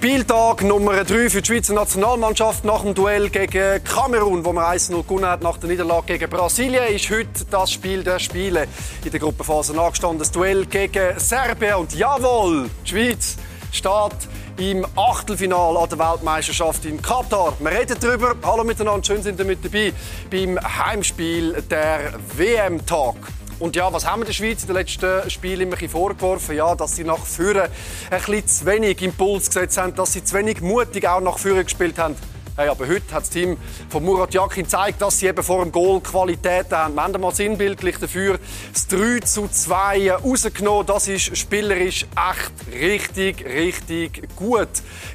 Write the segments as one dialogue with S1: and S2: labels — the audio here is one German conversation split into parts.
S1: Spieltag Nummer 3 für die Schweizer Nationalmannschaft nach dem Duell gegen Kamerun, wo man 1-0 gewonnen hat nach der Niederlage gegen Brasilien, ist heute das Spiel der Spiele in der Gruppenphase angestanden. Das Duell gegen Serbien und jawohl, die Schweiz steht im Achtelfinal an der Weltmeisterschaft in Katar. Wir reden darüber. Hallo miteinander, schön sind ihr mit dabei beim Heimspiel der WM-Tag. Und ja, was haben wir der Schweiz in den letzten Spielen immer vorgeworfen? Ja, dass sie nach vorne ein bisschen zu wenig Impuls gesetzt haben, dass sie zu wenig mutig auch nach vorne gespielt haben. Hey, aber heute hat das Team von Murat Yakin gezeigt, dass sie eben vor dem Goal Qualität haben. Wir haben mal sinnbildlich dafür das 3 zu 2 rausgenommen. Das ist spielerisch echt richtig, richtig gut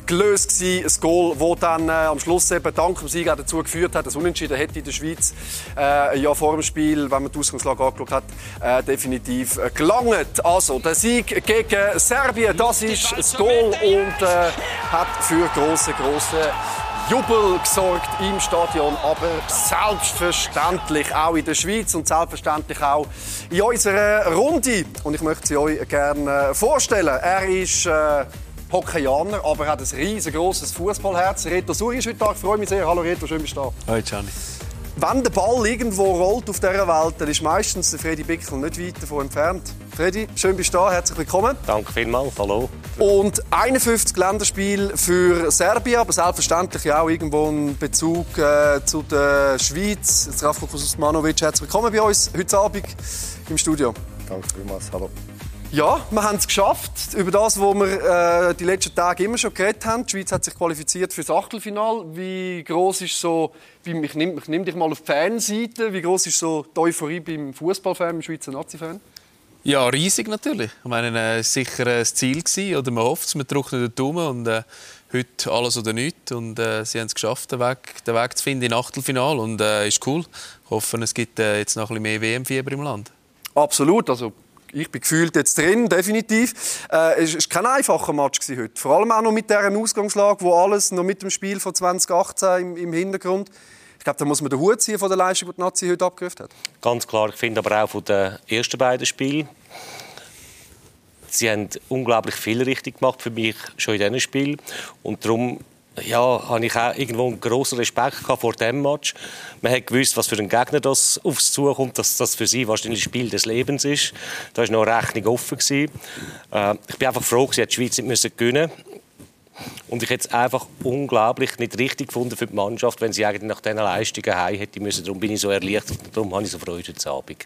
S1: gelöst gewesen. Ein Goal, das dann äh, am Schluss eben dank dem Sieg auch dazu geführt hat, dass Unentschieden hätte in der Schweiz äh, ja vor dem Spiel, wenn man die Ausgangslage angeschaut hat, äh, definitiv äh, gelangt. Also der Sieg gegen Serbien, das ist das Goal und äh, hat für große, große Jubel gesorgt im Stadion, aber selbstverständlich auch in der Schweiz und selbstverständlich auch in unserer Runde. Und ich möchte sie euch gerne vorstellen. Er ist äh, Hockeyaner, aber er hat ein riesengroßes Fußballherz. Reto Suri ist heute Tag. Ich freue mich sehr. Hallo Reto, schön bist du da.
S2: Hallo Gianni.
S1: Wenn der Ball irgendwo rollt auf dieser Welt, dann ist meistens der Freddy Bickel nicht weit davon entfernt. Freddy, schön bist du da, herzlich willkommen.
S3: Danke vielmals, hallo.
S1: Und 51 Länderspiele für Serbien, aber selbstverständlich auch irgendwo ein Bezug äh, zu der Schweiz. Zdravko Kuzmanovic, herzlich willkommen bei uns heute Abend im Studio.
S4: Danke vielmals, hallo.
S1: Ja, wir haben es geschafft. Über das, was wir äh, die letzten Tage immer schon geredet haben. Die Schweiz hat sich qualifiziert für das Achtelfinal. Wie groß ist so, wie, ich nehme nehm dich mal auf die Fanseite, wie groß ist so die Euphorie beim Fußballfan, beim Schweizer Nazi-Fan?
S2: Ja, riesig natürlich. Ich meine, es äh, sicher ein Ziel gewesen, oder man hofft es, man drückt den Daumen und äh, heute alles oder nichts und äh, sie haben es geschafft, den Weg, den Weg zu finden in Achtelfinal und äh, ist cool. Ich hoffe, es gibt äh, jetzt noch ein bisschen mehr WM-Fieber im Land.
S1: Absolut, also ich bin gefühlt jetzt drin, definitiv. Äh, es war kein einfacher Match heute. Vor allem auch noch mit dieser Ausgangslage, wo alles noch mit dem Spiel von 2018 im, im Hintergrund. Ich glaube, da muss man den Hut ziehen von der Leistung, die die Nazi heute abgerufen hat.
S3: Ganz klar. Ich finde aber auch von den ersten beiden Spielen. Sie haben unglaublich viel richtig gemacht für mich schon in diesem Spiel. Und darum ja, habe ich auch irgendwo einen grossen Respekt vor diesem Match. Man hat gewusst, was für einen Gegner das aufs zukommt, dass das für sie wahrscheinlich das Spiel des Lebens ist. Da war noch eine Rechnung offen. Äh, ich bin einfach froh, dass die Schweiz nicht müssen gewinnen und ich hätte es einfach unglaublich nicht richtig gefunden für die Mannschaft, wenn sie eigentlich nach diesen Leistungen heim hätte müssen. Darum bin ich so erleichtert und darum habe ich so Freude heute Abend.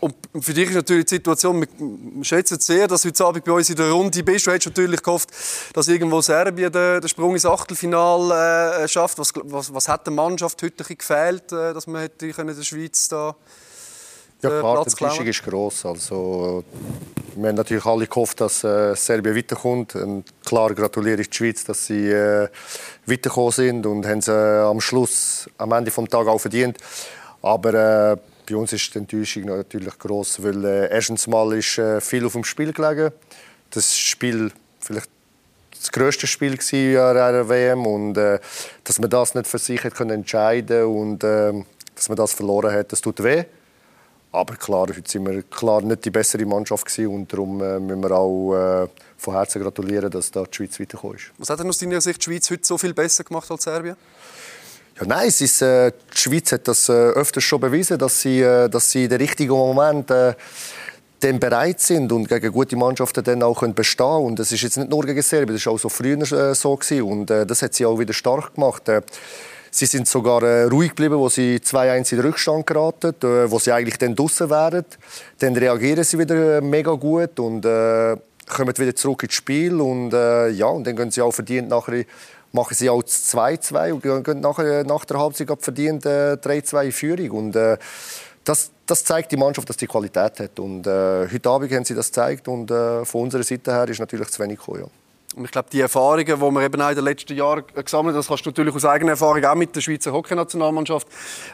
S1: Und für dich ist natürlich die Situation, wir schätzen sehr, dass du heute Abend bei uns in der Runde bist. Du hättest natürlich gehofft, dass irgendwo Serbien den, den Sprung ins Achtelfinale äh, schafft. Was, was, was hat der Mannschaft heute gefehlt, äh, dass man hätte können der Schweiz da
S4: ja, klar, die Enttäuschung ist gross. Also, wir haben natürlich alle gehofft, dass äh, Serbien weiterkommt. Und klar gratuliere ich die Schweiz, dass sie äh, weitergekommen sind und haben sie äh, am Schluss, am Ende des Tages auch verdient. Aber äh, bei uns ist die Enttäuschung natürlich groß, weil äh, erstens mal ist äh, viel auf dem Spiel gelegen. Das Spiel vielleicht das größte Spiel in einer WM und äh, dass man das nicht für sich hat können entscheiden und äh, dass man das verloren hat, das tut weh. Aber klar, heute sind wir klar nicht die bessere Mannschaft gewesen und darum äh, müssen wir auch äh, von Herzen gratulieren, dass da die Schweiz weitergekommen ist.
S1: Was hat denn aus deiner Sicht die Schweiz heute so viel besser gemacht als Serbien?
S4: Ja, nein, es ist, äh, die Schweiz hat das äh, öfters schon bewiesen, dass sie, äh, dass sie in den richtigen Moment äh, dann bereit sind und gegen gute Mannschaften dann auch können bestehen Und das ist jetzt nicht nur gegen Serbien, das war auch so früher äh, so gewesen. und äh, das hat sie auch wieder stark gemacht. Äh, sie sind sogar äh, ruhig geblieben, wo sie 2-1 in den Rückstand geraten, äh, wo sie eigentlich dann draußen wären. Dann reagieren sie wieder äh, mega gut und kommen wieder zurück ins Spiel und ja, und dann gehen sie auch verdient nachher machen sie auch 2-2 und gehen nachher, nach der Halbzeit verdient äh, 3-2 in Führung. Und, äh, das, das, zeigt die Mannschaft, dass sie Qualität hat. Und äh, heute Abend haben sie das gezeigt und äh, von unserer Seite her ist natürlich zu wenig gekommen. Ja.
S1: Und ich glaube, die Erfahrungen, die wir eben auch in den letzten Jahren gesammelt haben, das kannst du natürlich aus eigener Erfahrung auch mit der Schweizer Hockeynationalmannschaft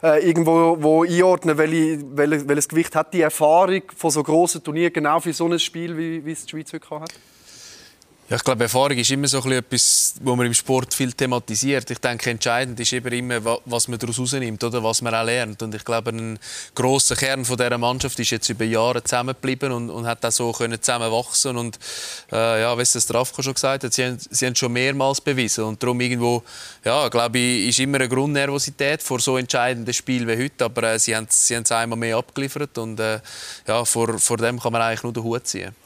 S1: äh, irgendwo wo einordnen. Welche, welches Gewicht hat die Erfahrung von so grossen Turnieren genau für so ein Spiel, wie, wie es die Schweiz heute hat?
S2: Ja, ich glaube, Erfahrung ist immer so etwas, was man im Sport viel thematisiert. Ich denke, entscheidend ist immer, was man daraus herausnimmt oder was man auch lernt. Und ich glaube, ein grosser Kern von dieser Mannschaft ist jetzt über Jahre zusammengeblieben und, und hat auch so können zusammenwachsen Und äh, ja, wie es Strafko schon gesagt hat, sie haben, sie haben schon mehrmals bewiesen. Und darum irgendwo, ja, glaube ich, ist immer eine Grundnervosität vor so entscheidenden Spielen wie heute. Aber äh, sie haben sie haben es einmal mehr abgeliefert und äh, ja, vor, vor dem kann man eigentlich nur den Hut ziehen.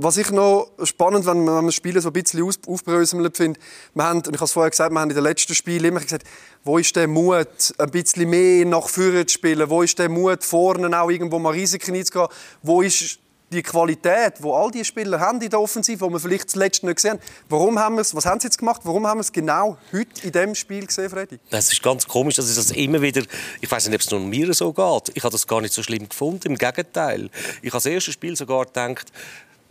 S1: Was ich noch spannend, wenn man das Spiel so ein bisschen aufbröseln finde, wir haben, und ich habe es vorher gesagt, wir haben in den letzten Spielen immer gesagt, wo ist der Mut, ein bisschen mehr nach vorne zu spielen? Wo ist der Mut, vorne auch irgendwo mal Risiken einzugehen? Wo ist die Qualität, wo all die Spieler haben in der Offensive, wo wir vielleicht zuletzt nicht gesehen haben. Warum haben wir es, was haben sie jetzt gemacht? Warum haben wir es genau heute in diesem Spiel gesehen, Freddy?
S3: Das ist ganz komisch, dass es das immer wieder, ich weiß nicht, ob es nur mir so geht. Ich habe das gar nicht so schlimm gefunden. Im Gegenteil. Ich habe das erste Spiel sogar gedacht,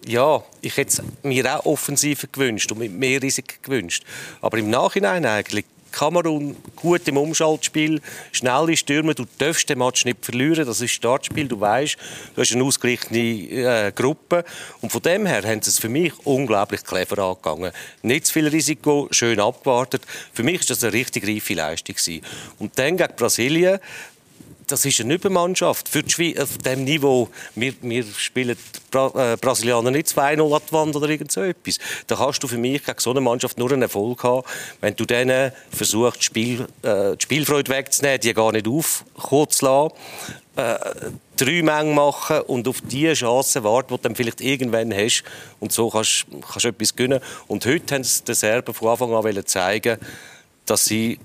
S3: ja, ich hätte mir auch offensiver gewünscht und mit mehr Risiken gewünscht. Aber im Nachhinein eigentlich Kamerun gut im Umschaltspiel, schnelle Stürmer, du darfst den Match nicht verlieren, das ist Startspiel, du weißt, du hast eine ausgeglichene äh, Gruppe und von dem her haben sie es für mich unglaublich clever angegangen. Nicht zu viel Risiko, schön abgewartet. Für mich ist das eine richtig reife Leistung gewesen. Und dann gegen Brasilien, das ist eine Übermannschaft. Für die Schweiz, auf diesem Niveau, wir, wir spielen Bra äh, Brasilianer nicht 2-0 an die Wand oder irgend so etwas. Da hast du für mich gegen so eine Mannschaft nur einen Erfolg haben, wenn du denen versuchst, Spiel, äh, die Spielfreude wegzunehmen, die gar nicht aufkommen. Äh, drei Mengen machen und auf diese Chance warten, die du dann vielleicht irgendwann hast. Und so kannst du etwas gewinnen. Und heute haben sie den Serben von Anfang an zeigen, dass sie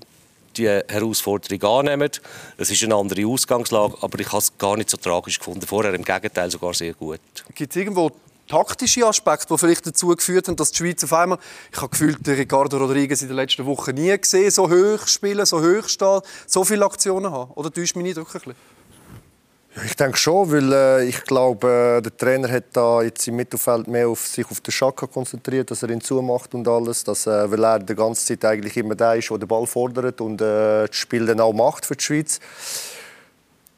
S3: die Herausforderung annehmen. Es ist eine andere Ausgangslage, aber ich habe es gar nicht so tragisch gefunden. Vorher im Gegenteil sogar sehr gut.
S1: Gibt es irgendwo taktische Aspekte, die vielleicht dazu geführt haben, dass die Schweiz auf einmal, ich habe gefühlt, Ricardo Rodriguez in den letzten Wochen nie gesehen, so hoch spielen, so hoch stehen, so viele Aktionen haben? Oder täuscht mich nicht wirklich?
S4: Ich denke schon, weil äh, ich glaube, äh, der Trainer hat da jetzt im Mittelfeld mehr auf sich auf den Schaka konzentriert, dass er ihn zumacht und alles, dass, äh, weil er die ganze Zeit eigentlich immer der ist, der den Ball fordert und äh, das Spiel dann auch macht für die Schweiz.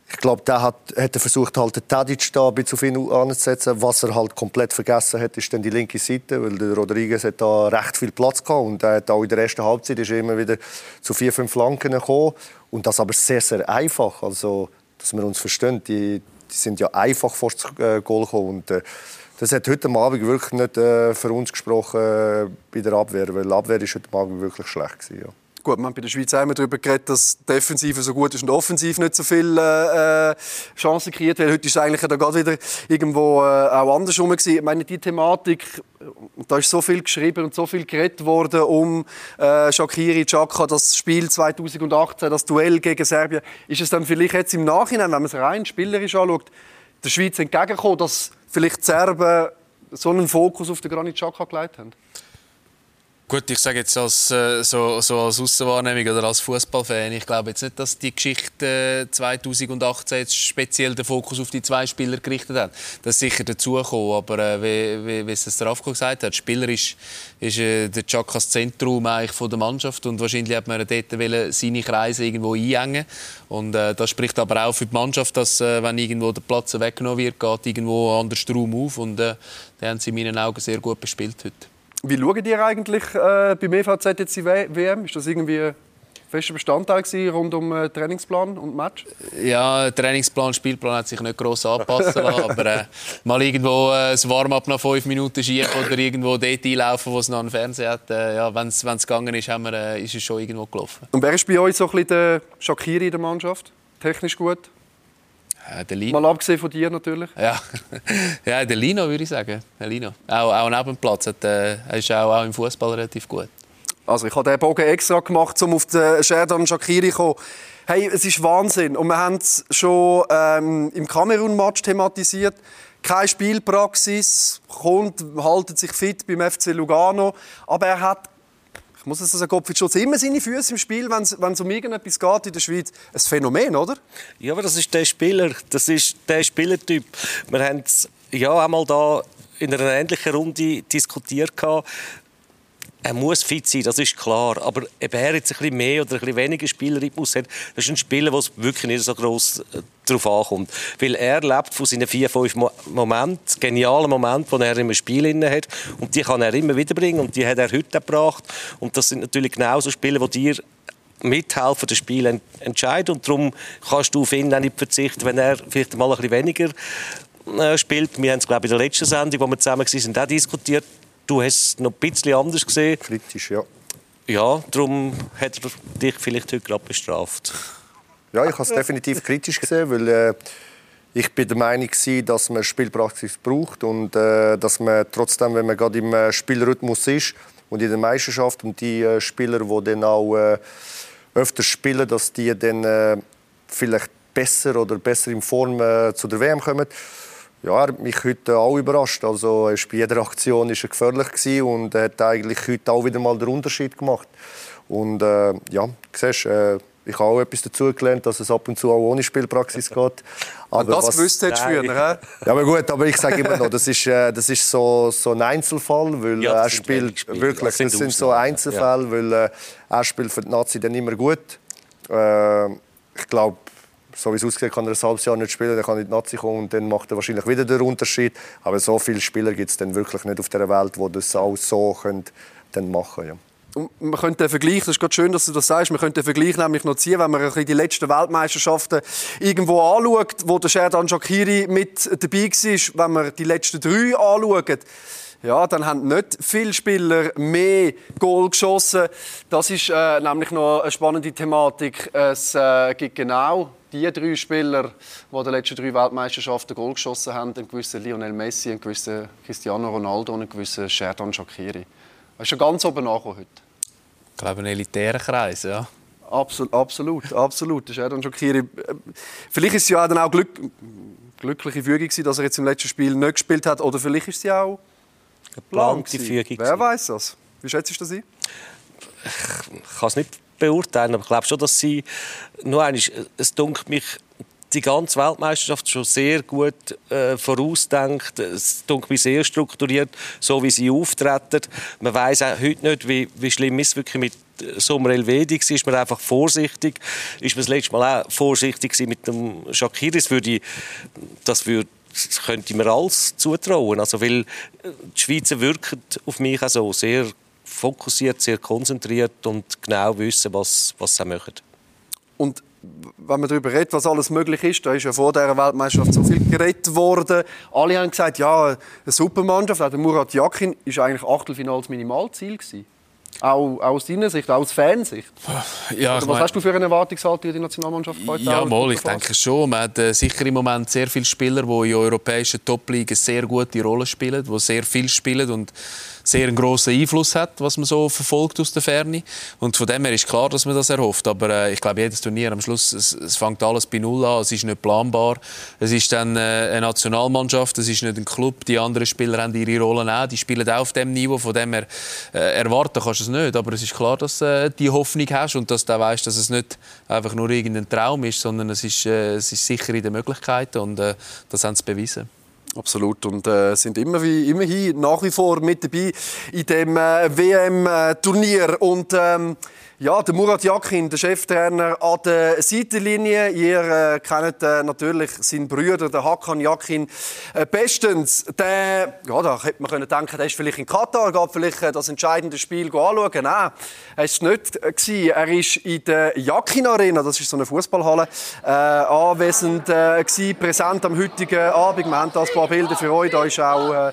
S4: Ich glaube, der hat, hat er versucht, halt den Tadic da ein bisschen auf ihn anzusetzen. Was er halt komplett vergessen hat, ist dann die linke Seite, weil der Rodriguez hat da recht viel Platz gehabt und er hat auch in der ersten Halbzeit ist er immer wieder zu vier, fünf Flanken gekommen und das aber sehr, sehr einfach. Also dass wir uns verstehen. Die, die sind ja einfach vor das äh, Goal gekommen. Und, äh, das hat heute Abend wirklich nicht äh, für uns gesprochen äh, bei der Abwehr, weil die Abwehr ist heute Abend wirklich schlecht gewesen, ja.
S1: Gut, man hat bei der Schweiz immer darüber geredet, dass die Defensive so gut ist und offensiv nicht so viele äh, Chancen kreiert wird. Heute ist es eigentlich da gerade wieder irgendwo äh, auch andersrum gewesen. Ich meine, die Thematik, da ist so viel geschrieben und so viel geredet worden um äh, Shakiri, Chaka, das Spiel 2018, das Duell gegen Serbien. Ist es dann vielleicht jetzt im Nachhinein, wenn man es rein spielerisch anschaut, der Schweiz entgegengekommen, dass vielleicht die Serben so einen Fokus auf den Granit Xhaka gelegt haben?
S2: Gut, ich sage jetzt als, äh, so, so als Aussenwahrnehmung oder als Fußballfan, ich glaube jetzt nicht, dass die Geschichte 2018 jetzt speziell den Fokus auf die zwei Spieler gerichtet hat. Das ist sicher dazugekommen, aber äh, wie, wie, wie es Strafko gesagt hat, Spieler ist, ist äh, der Chakas Zentrum eigentlich von der Mannschaft und wahrscheinlich hat man dort seine Kreise irgendwo einengen und äh, das spricht aber auch für die Mannschaft, dass äh, wenn irgendwo der Platz weggenommen wird, geht irgendwo anders Strom auf und äh, den haben sie in meinen Augen sehr gut bespielt heute.
S1: Wie schaut ihr eigentlich äh, beim EVZ jetzt die WM? Ist das irgendwie ein fester Bestandteil rund um äh, Trainingsplan und Match?
S2: Ja, Trainingsplan, Spielplan hat sich nicht gross anpassen lassen, aber äh, mal irgendwo äh, das Warm-up nach fünf Minuten schieben oder irgendwo dort einlaufen, wo es noch einen Fernseher hat. Äh, ja, wenn es gegangen ist, haben wir, äh, ist es schon irgendwo gelaufen.
S1: Und wer ist bei euch so ein bisschen der Shakiri in der Mannschaft? Technisch gut?
S2: Ja, der Lino.
S1: Mal abgesehen von dir natürlich.
S2: Ja, ja der Lino würde ich sagen. Der Lino. Auch, auch neben dem Platz. Äh, er ist auch, auch im Fußball relativ gut.
S1: Also ich habe den Bogen extra gemacht, um auf den Sherdan Shakiri zu kommen. Hey, es ist Wahnsinn. Und wir haben es schon ähm, im Kamerun-Match thematisiert. Keine Spielpraxis, kommt, haltet sich fit beim FC Lugano. Aber er hat muss es sagen, Gottfried Schulz immer seine Füße im Spiel, wenn es, wenn es um irgendetwas geht in der Schweiz. Ein Phänomen, oder?
S3: Ja, aber das ist der Spieler, das ist der Spielertyp. Wir haben es ja einmal da in einer ähnlichen Runde diskutiert er muss fit sein, das ist klar. Aber ob er jetzt ein bisschen mehr oder ein bisschen weniger Spielrhythmus hat, das ist ein Spieler, wo es wirklich nicht so groß äh, darauf ankommt. Weil er lebt von seinen vier, fünf Momenten, genialen Momenten, die er im Spiel inne hat. Und die kann er immer wieder bringen und die hat er heute gebracht. Und das sind natürlich genauso Spiele, die dir mithelfen, das Spiel entscheiden. Und darum kannst du auf ihn auch nicht verzichten, wenn er vielleicht mal ein bisschen weniger äh, spielt. Wir haben es, glaube ich, in der letzten Sendung, wo wir zusammen waren, auch diskutiert Du hast es noch ein bisschen anders gesehen.
S4: Kritisch, ja.
S3: Ja, darum hat er dich vielleicht heute gerade bestraft.
S4: Ja, ich habe es definitiv kritisch gesehen, weil äh, ich bin der Meinung war, dass man Spielpraxis braucht und äh, dass man trotzdem, wenn man gerade im äh, Spielrhythmus ist und in der Meisterschaft und die äh, Spieler, die dann auch äh, öfter spielen, dass die dann äh, vielleicht besser oder besser in Form zu der WM kommen ja, er hat mich heute auch überrascht. Also, er bei jeder Aktion war er gefährlich und er hat eigentlich heute auch wieder mal den Unterschied gemacht. Und äh, ja, siehst, äh, ich habe auch etwas dazugelernt, dass es ab und zu auch ohne Spielpraxis geht.
S1: Aber das was, gewusst hättest früher,
S4: Ja, aber gut, aber ich sage immer noch, das ist, äh, das ist so, so ein Einzelfall, weil ja, er spielt wirklich, das sind, das sind so Einzelfälle, ja. weil äh, er spielt für die Nazi dann immer gut. Äh, ich glaube, so wie es aussieht, kann er ein halbes Jahr nicht spielen, dann kann er in die Nazi kommen und dann macht er wahrscheinlich wieder den Unterschied. Aber so viele Spieler gibt es dann wirklich nicht auf der Welt, die das auch so können, dann machen können.
S1: Und man könnte den Vergleich, das ist gerade schön, dass du das sagst, man könnte den Vergleich nämlich noch ziehen, wenn man die letzten Weltmeisterschaften irgendwo anschaut, wo der Sherdan Shakiri mit dabei war, wenn man die letzten drei anschaut. Ja, dann haben nicht viele Spieler mehr Goal geschossen. Das ist äh, nämlich noch eine spannende Thematik. Es äh, gibt genau die drei Spieler, die die letzten drei Weltmeisterschaften Goal geschossen haben, einen gewissen Lionel Messi, einen gewissen Cristiano Ronaldo und einen gewissen Sherdan Shakiri. Er ist schon ganz oben angekommen heute.
S2: Ich glaube, ein elitärer Kreis, ja.
S1: Absolut, absolut, absolut. Sherdan Shakiri. Vielleicht ist es ja dann auch Glück, glückliche Fügung, dass er jetzt im letzten Spiel nicht gespielt hat. Oder vielleicht ist es ja auch
S3: geplante Fügung.
S1: Wer weiß das? Wie schätzt du das ein?
S3: Ich kann es nicht beurteilen, aber ich glaube schon, dass sie nur eines, es dunkelt mich die ganze Weltmeisterschaft schon sehr gut äh, vorausdenkt. Es mich sehr strukturiert, so wie sie auftreten. Man weiß auch heute nicht, wie, wie schlimm es wirklich mit Sommer Elvedi war, ist man einfach vorsichtig. Ist man das letzte Mal auch vorsichtig mit dem Shakiri? Das, würde, das würde das könnte man alles zutrauen. Also, weil äh, die Schweizer wirken auf mich auch so sehr fokussiert, sehr konzentriert und genau wissen, was, was sie machen.
S1: Und wenn man darüber redet, was alles möglich ist, da ist ja vor der Weltmeisterschaft so viel geredet worden. Alle haben gesagt, ja, eine Supermannschaft, auch der Murat Yakin, ist eigentlich Achtelfinale das Minimalziel gewesen. Auch, aus deiner Sicht, auch aus Fansicht?
S2: Ja,
S1: was mein... hast du für eine Erwartungshaltung in die Nationalmannschaft
S2: heute? Ja, mal, ich denke schon. Man hat äh, sicher im Moment sehr viele Spieler, die in europäischen Top-Ligen sehr gute Rollen spielen, die sehr viel spielen und sehr einen grossen Einfluss hat, was man so verfolgt aus der Ferne. Und von dem her ist klar, dass man das erhofft. Aber äh, ich glaube, jedes Turnier am Schluss, es, es fängt alles bei Null an. Es ist nicht planbar. Es ist dann äh, eine Nationalmannschaft, es ist nicht ein Club. Die anderen Spieler haben ihre Rollen auch. Die spielen auch auf dem Niveau. Von dem her äh, erwarten kannst du es nicht. Aber es ist klar, dass du äh, die Hoffnung hast und dass du weißt, dass es nicht einfach nur irgendein Traum ist, sondern es ist, äh, es ist sicher in den Möglichkeiten und äh, das haben sie bewiesen.
S1: Absolut. Und äh, sind immer wie, immerhin nach wie vor mit dabei in dem äh, WM-Turnier. Und ähm, ja, der Murat Yakin, der Cheftrainer an der Seitenlinie. Ihr äh, kennt äh, natürlich seinen Bruder, den Hakan Yakin, äh, bestens. Der, ja, da hätte man können denken, der ist vielleicht in Katar, geht vielleicht äh, das entscheidende Spiel anschauen. Nein, er es nicht. Gewesen. Er ist in der Yakin Arena, das ist so eine Fußballhalle, äh, anwesend äh, gewesen, präsent am heutigen Abend. Wir haben da ein paar Bilder für euch. Da ist auch äh,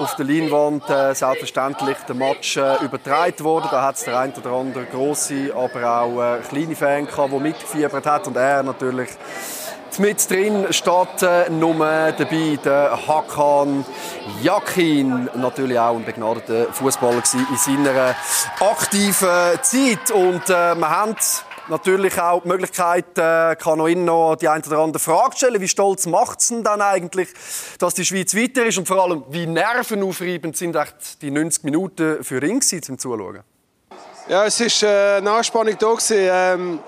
S1: auf der Leinwand äh, selbstverständlich der Match äh, übertragen worden. Da hat es der ein oder andere große, aber auch äh, kleine Fan gehabt, der mitgefiebert hat. Und er natürlich mit drin steht äh, Nummer dabei der Hakan Yakin, natürlich auch ein begnadeter Fußballer in seiner aktiven Zeit. Und äh, wir haben natürlich auch die Möglichkeit, äh, kann noch die eine oder andere Frage stellen. Wie stolz macht es denn dann eigentlich, dass die Schweiz weiter ist? Und vor allem, wie nervenaufreibend sind die 90 Minuten für ihn zum Zuschauen?
S5: Ja, es war äh, eine Anspannung da. Ähm,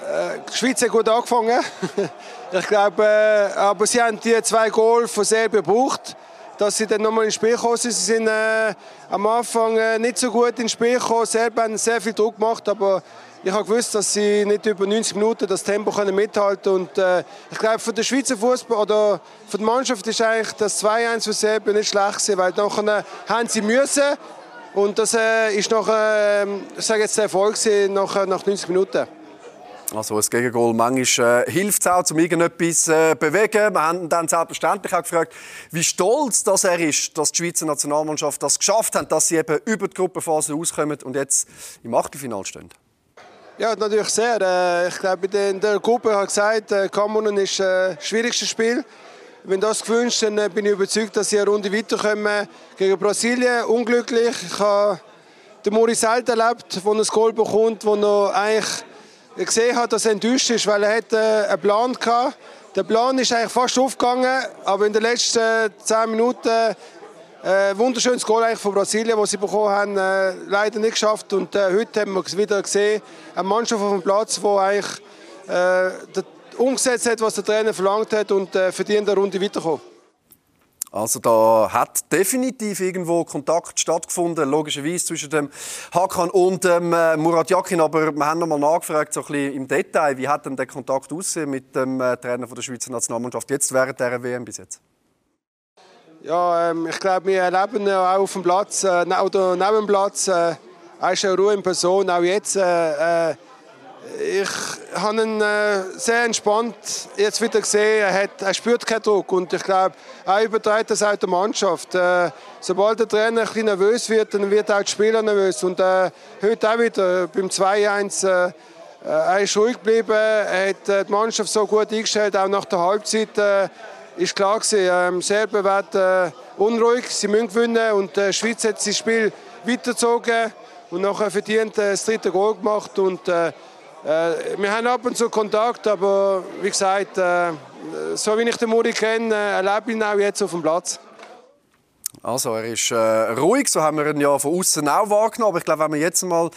S5: äh, die Schweiz hat gut angefangen. ich glaube, äh, aber sie haben die zwei Goal von Serbien gebraucht. Dass sie dann nochmal ins Spiel gekommen sind. Sie sind äh, am Anfang äh, nicht so gut ins Spiel gekommen, selber haben sehr viel Druck gemacht, aber ich habe gewusst, dass sie nicht über 90 Minuten das Tempo können mithalten und äh, ich glaube, für den Schweizer Fußball oder für die Mannschaft ist eigentlich das 2-1 für Serbien nicht schlecht gewesen, weil nachher haben sie müssen und das äh, ist noch, äh, sage jetzt der Erfolg nach, nach 90 Minuten.
S1: Also ein Gegengol manchmal äh, hilft es auch, um irgendetwas äh, bewegen. Wir haben dann selbstverständlich auch gefragt, wie stolz dass er ist, dass die Schweizer Nationalmannschaft das geschafft hat, dass sie eben über die Gruppenphase auskommen und jetzt im Achtelfinale stehen.
S5: Ja, natürlich sehr. Äh, ich glaube, in der Gruppe hat gesagt, äh, Kamerun ist äh, das schwierigste Spiel. Wenn das gewünscht, dann bin ich überzeugt, dass sie eine Runde weiterkommen gegen Brasilien. Unglücklich. Ich habe den Maurice selten erlebt, der ein Goal bekommt, wo er eigentlich gesehen hat, dass er enttäuscht ist, weil er hatte einen Plan hatte. Der Plan ist eigentlich fast aufgegangen, aber in den letzten zehn Minuten äh, wunderschönes Goal eigentlich von Brasilien, das sie bekommen haben, äh, leider nicht geschafft. Und äh, heute haben wir wieder gesehen, eine Mannschaft auf dem Platz, die eigentlich äh, umgesetzt hat, was der Trainer verlangt hat und äh, verdient eine Runde weiterkommen.
S1: Also da hat definitiv irgendwo Kontakt stattgefunden, logischerweise zwischen dem Hakan und dem äh, Murat Yakin. Aber wir haben noch mal nachgefragt, so ein bisschen im Detail, wie hat denn der Kontakt aussehen mit dem äh, Trainer von der Schweizer Nationalmannschaft jetzt während der WM bis jetzt?
S5: Ja, ähm, ich glaube, wir erleben auch auf dem Platz äh, oder neben dem Platz. Äh, ist eine Ruhe in Person, auch jetzt. Äh, äh ich habe ihn äh, sehr entspannt jetzt wieder gesehen. Er, hat, er spürt keinen Druck und ich glaube, er überträgt das auch der Mannschaft. Äh, sobald der Trainer ein bisschen nervös wird, dann wird auch der Spieler nervös. Und äh, heute auch wieder beim 2-1. Äh, er ist ruhig geblieben, er hat äh, die Mannschaft so gut eingestellt, auch nach der Halbzeit äh, ist klar gewesen, ähm, Serben werden äh, unruhig, sie müssen gewinnen und äh, die Schweiz hat das Spiel weitergezogen und nachher verdient äh, das dritte Goal gemacht und äh, äh, wir haben ab und zu Kontakt, aber wie gesagt, äh, so wie ich den Muri kenne, erlebe ich ihn auch jetzt auf dem Platz.
S1: Also er ist äh, ruhig, so haben wir ihn ja von außen auch wahrgenommen. Aber ich glaube, wenn wir jetzt mal,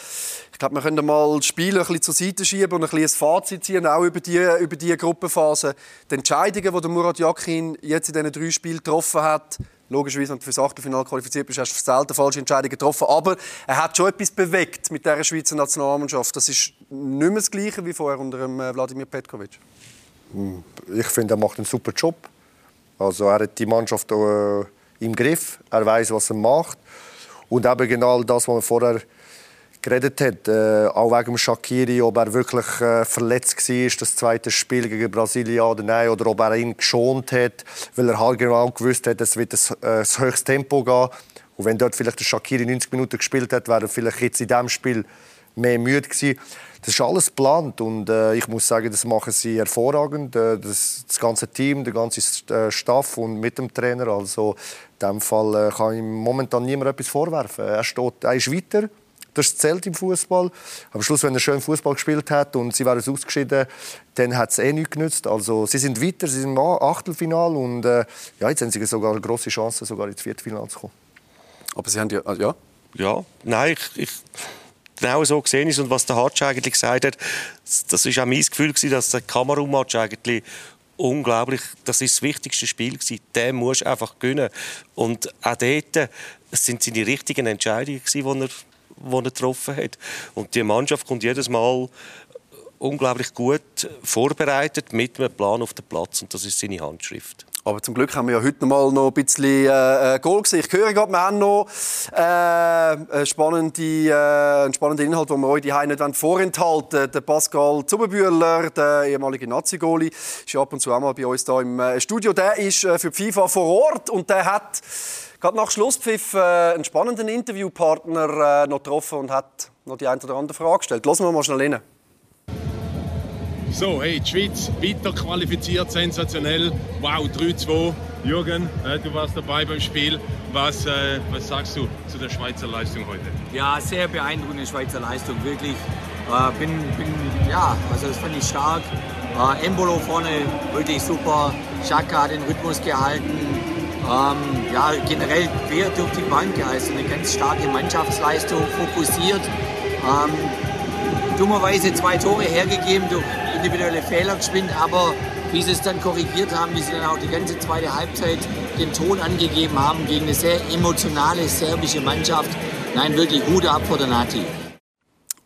S1: ich glaube, wir können mal das Spiel ein bisschen zur Seite schieben und ein, bisschen ein Fazit ziehen, auch über die, über die Gruppenphase. Die Entscheidungen, die Murat Yakin jetzt in diesen drei Spielen getroffen hat, logischerweise, wenn du für das Achtelfinale qualifiziert bist, hast du selten falsche Entscheidungen getroffen. Aber er hat schon etwas bewegt mit der Schweizer Nationalmannschaft. Das ist nicht mehr das Gleiche wie vorher unter äh, Wladimir Petkovic.
S4: Hm, ich finde, er macht einen super Job. Also er hat die Mannschaft äh im Griff. Er weiß, was er macht. Und eben genau das, was man vorher geredet hat, äh, auch wegen Shakiri, ob er wirklich äh, verletzt war, das zweite Spiel gegen Brasilien oder nein, oder ob er ihn geschont hat, weil er halt genau gewusst hat, es wird das, äh, das höchste Tempo gehen. Und wenn dort vielleicht der Shakiri 90 Minuten gespielt hat, wäre er vielleicht jetzt in diesem Spiel mehr müde gewesen. Das ist alles geplant und äh, ich muss sagen, das machen sie hervorragend. Äh, das, das, ganze Team, der ganze äh, Staff und mit dem Trainer. Also in diesem Fall äh, kann ihm momentan niemand etwas vorwerfen. Er, steht, er ist weiter. Das zählt im Fußball. Am Schluss, wenn er schön Fußball gespielt hat und sie wären ausgeschieden, dann hat es eh nichts genützt. Also sie sind weiter, sie sind im Achtelfinal und äh, ja, jetzt haben sie sogar eine große Chance, sogar ins Viertelfinale zu kommen.
S1: Aber sie haben ja, ja.
S3: Ja, nein, ich, ich genau so gesehen ist und was der Hatsch eigentlich gesagt hat, das ist auch mein Gefühl gewesen, dass der Kamerun-Match eigentlich unglaublich, das ist das wichtigste Spiel gewesen. Den musst du einfach gewinnen. Und auch dort, sind seine richtigen Entscheidungen gewesen, die er, die er getroffen hat. Und die Mannschaft kommt jedes Mal unglaublich gut vorbereitet mit einem Plan auf den Platz und das ist seine Handschrift.
S1: Aber zum Glück haben wir ja heute mal noch ein bisschen äh, äh Goal gesehen. Ich höre gerade, wir haben noch äh, einen, spannenden, äh, einen spannenden Inhalt, den wir euch die nicht vorenthalten Der Pascal Zuberbühler, der ehemalige Nazi-Goli, ist ja ab und zu auch mal bei uns hier im äh, Studio. Der ist äh, für die FIFA vor Ort und der hat gerade nach Schlusspfiff einen spannenden Interviewpartner äh, noch getroffen und hat noch die eine oder andere Frage gestellt. Lassen wir mal schnell rein.
S6: So, hey, die Schweiz weiter qualifiziert, sensationell. Wow, 3-2. Jürgen, äh, du warst dabei beim Spiel. Was, äh, was sagst du zu der Schweizer Leistung heute?
S7: Ja, sehr beeindruckende Schweizer Leistung, wirklich. Äh, bin, bin, ja, also das fand ich stark. Äh, Embolo vorne, wirklich super. Xhaka hat den Rhythmus gehalten. Ähm, ja, generell quer durch die Bank, also eine ganz starke Mannschaftsleistung, fokussiert. Ähm, dummerweise zwei Tore hergegeben durch individuelle Fehler geschwind, aber wie sie es dann korrigiert haben, wie sie dann auch die ganze zweite Halbzeit den Ton angegeben haben gegen eine sehr emotionale serbische Mannschaft. Nein, wirklich Hut ab vor der Nati.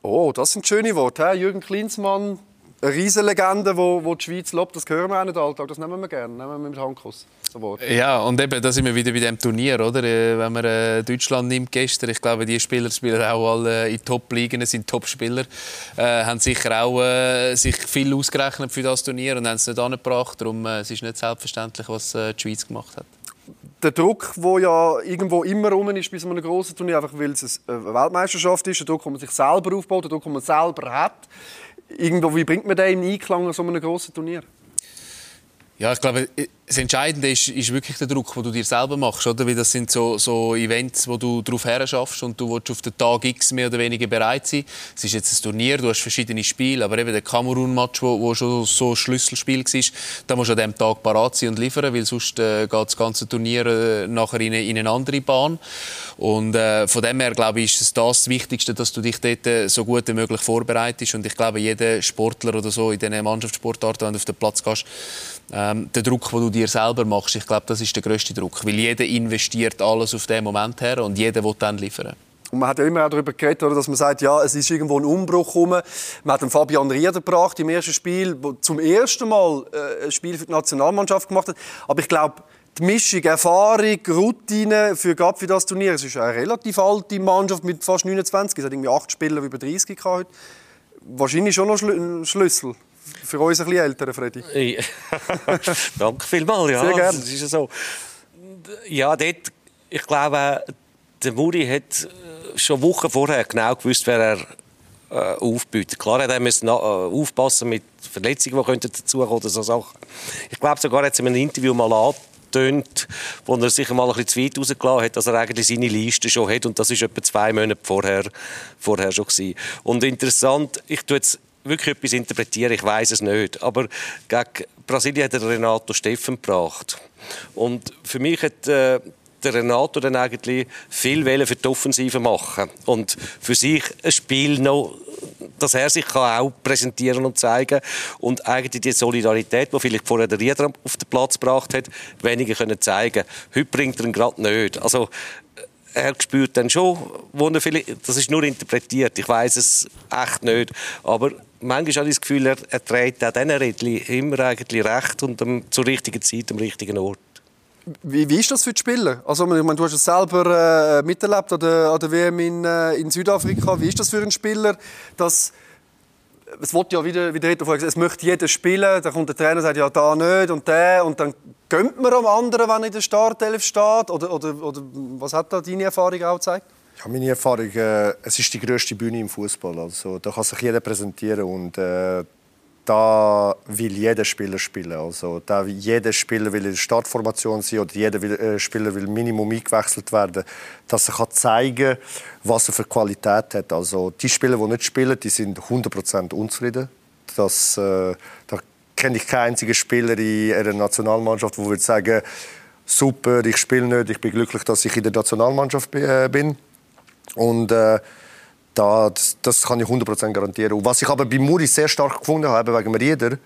S1: Oh, das sind schöne Worte. Jürgen Klinsmann, eine Riesenlegende, wo, wo die Schweiz lobt. Das hören wir auch nicht alltag. Das nehmen wir gerne. Nehmen wir mit Handkuss. So
S2: ja, und eben, da sind wir wieder bei dem Turnier, oder? Äh, wenn man äh, Deutschland nimmt gestern, ich glaube, die Spieler spielen auch alle in Top-Ligen, sind Top-Spieler, äh, haben sicher auch äh, sich viel ausgerechnet für das Turnier und haben es nicht angebracht. Darum äh, es ist nicht selbstverständlich, was äh, die Schweiz gemacht hat
S1: der Druck, der ja irgendwo immer rum ist bei so einem grossen Turnier, einfach weil es eine Weltmeisterschaft ist, der Druck, den man sich selber aufbaut, der Druck, den man selber hat. Wie bringt man den in Einklang an so einem grossen Turnier?
S2: Ja, ich glaube, das Entscheidende ist, ist, wirklich der Druck, den du dir selber machst. Oder? Weil das sind so, so Events, wo du darauf her schaffst und du willst auf den Tag X mehr oder weniger bereit sein. Es ist jetzt ein Turnier, du hast verschiedene Spiele, aber eben der Kamerun-Match, wo, wo schon so ein Schlüsselspiel war, da musst du an diesem Tag parat sein und liefern, weil sonst äh, geht das ganze Turnier äh, nachher in in eine, andere Bahn. Und äh, von dem her, glaube ich, ist es das Wichtigste, dass du dich dort äh, so gut wie möglich vorbereitest. Und ich glaube, jeder Sportler oder so in diesen Mannschaftssportarten, wenn du auf den Platz gehst, ähm, der Druck, den du dir selber machst, ich glaube, das ist der größte Druck, weil jeder investiert alles auf den Moment her und jeder will dann liefern.
S1: Und man hat ja immer auch darüber geredet, dass man sagt, ja, es ist irgendwo ein Umbruch gekommen. Man hat den Fabian Rieder gebracht im ersten Spiel, wo zum ersten Mal äh, ein Spiel für die Nationalmannschaft gemacht hat. Aber ich glaube, die Mischung Erfahrung, Routine für, für das Turnier, es ist eine relativ alte Mannschaft mit fast 29, es hat irgendwie acht Spieler über 30 gehabt. Wahrscheinlich schon noch ein Schlüssel für uns ein bisschen älter, Freddy.
S3: Danke vielmals. Ja,
S1: Sehr gerne.
S3: Das ist so. Ja, dort, ich glaube, der Muri hat äh, schon Wochen vorher genau gewusst, wer er äh, aufbietet. Klar hat er müssen, äh, aufpassen mit Verletzungen, die dazukommen oder so Sachen. Ich glaube sogar, jetzt in einem Interview mal angetönt, wo er sich mal ein bisschen zu weit rausgelassen hat, dass er eigentlich seine Liste schon hat und das ist etwa zwei Monate vorher, vorher schon gewesen. Und interessant, ich tue jetzt wirklich etwas interpretieren, ich weiß es nicht. Aber gegen Brasilien hat er Renato Steffen gebracht. Und für mich hat äh, der Renato dann eigentlich viel für die Offensive machen und für sich ein Spiel noch dass er sich auch präsentieren und zeigen und eigentlich die Solidarität, die vielleicht vorher der Rieder auf den Platz gebracht hat, weniger können zeigen. Heute bringt er ihn gerade nicht. Also er spürt dann schon, wo er vielleicht, das ist nur interpretiert, ich weiß es echt nicht, aber manchmal habe ich das Gefühl, er, er trägt auch diesen Rädchen immer eigentlich recht und um, zur richtigen Zeit am richtigen Ort.
S1: Wie, wie ist das für die Spieler? Also, ich meine, du hast es selber äh, miterlebt an der, an der WM in, äh, in Südafrika. Wie ist das für einen Spieler, dass es wird ja wieder, wie der es möchte jeder spielen, dann kommt der Trainer und sagt, ja, da nicht und der und dann gönnt man am anderen, wenn er in der Startelf steht? Oder, oder, oder was hat da deine Erfahrung auch gezeigt?
S4: Ja, meine Erfahrung, äh, es ist die größte Bühne im Fußball. Also, da kann sich jeder präsentieren und äh, da will jeder Spieler spielen. Also, da jeder Spieler will in der Startformation sein oder jeder will, äh, Spieler will Minimum eingewechselt werden, dass er kann zeigen was er für Qualität hat. Also, die Spieler, die nicht spielen, die sind 100% unzufrieden. Das, äh, da kenne ich keinen einzigen Spieler in einer Nationalmannschaft, der würde sagen, super, ich spiele nicht, ich bin glücklich, dass ich in der Nationalmannschaft äh, bin. Und äh, da, das, das, kann ich 100% garantieren. Und was ich aber bei Muri sehr stark gefunden habe, wegen Rieder,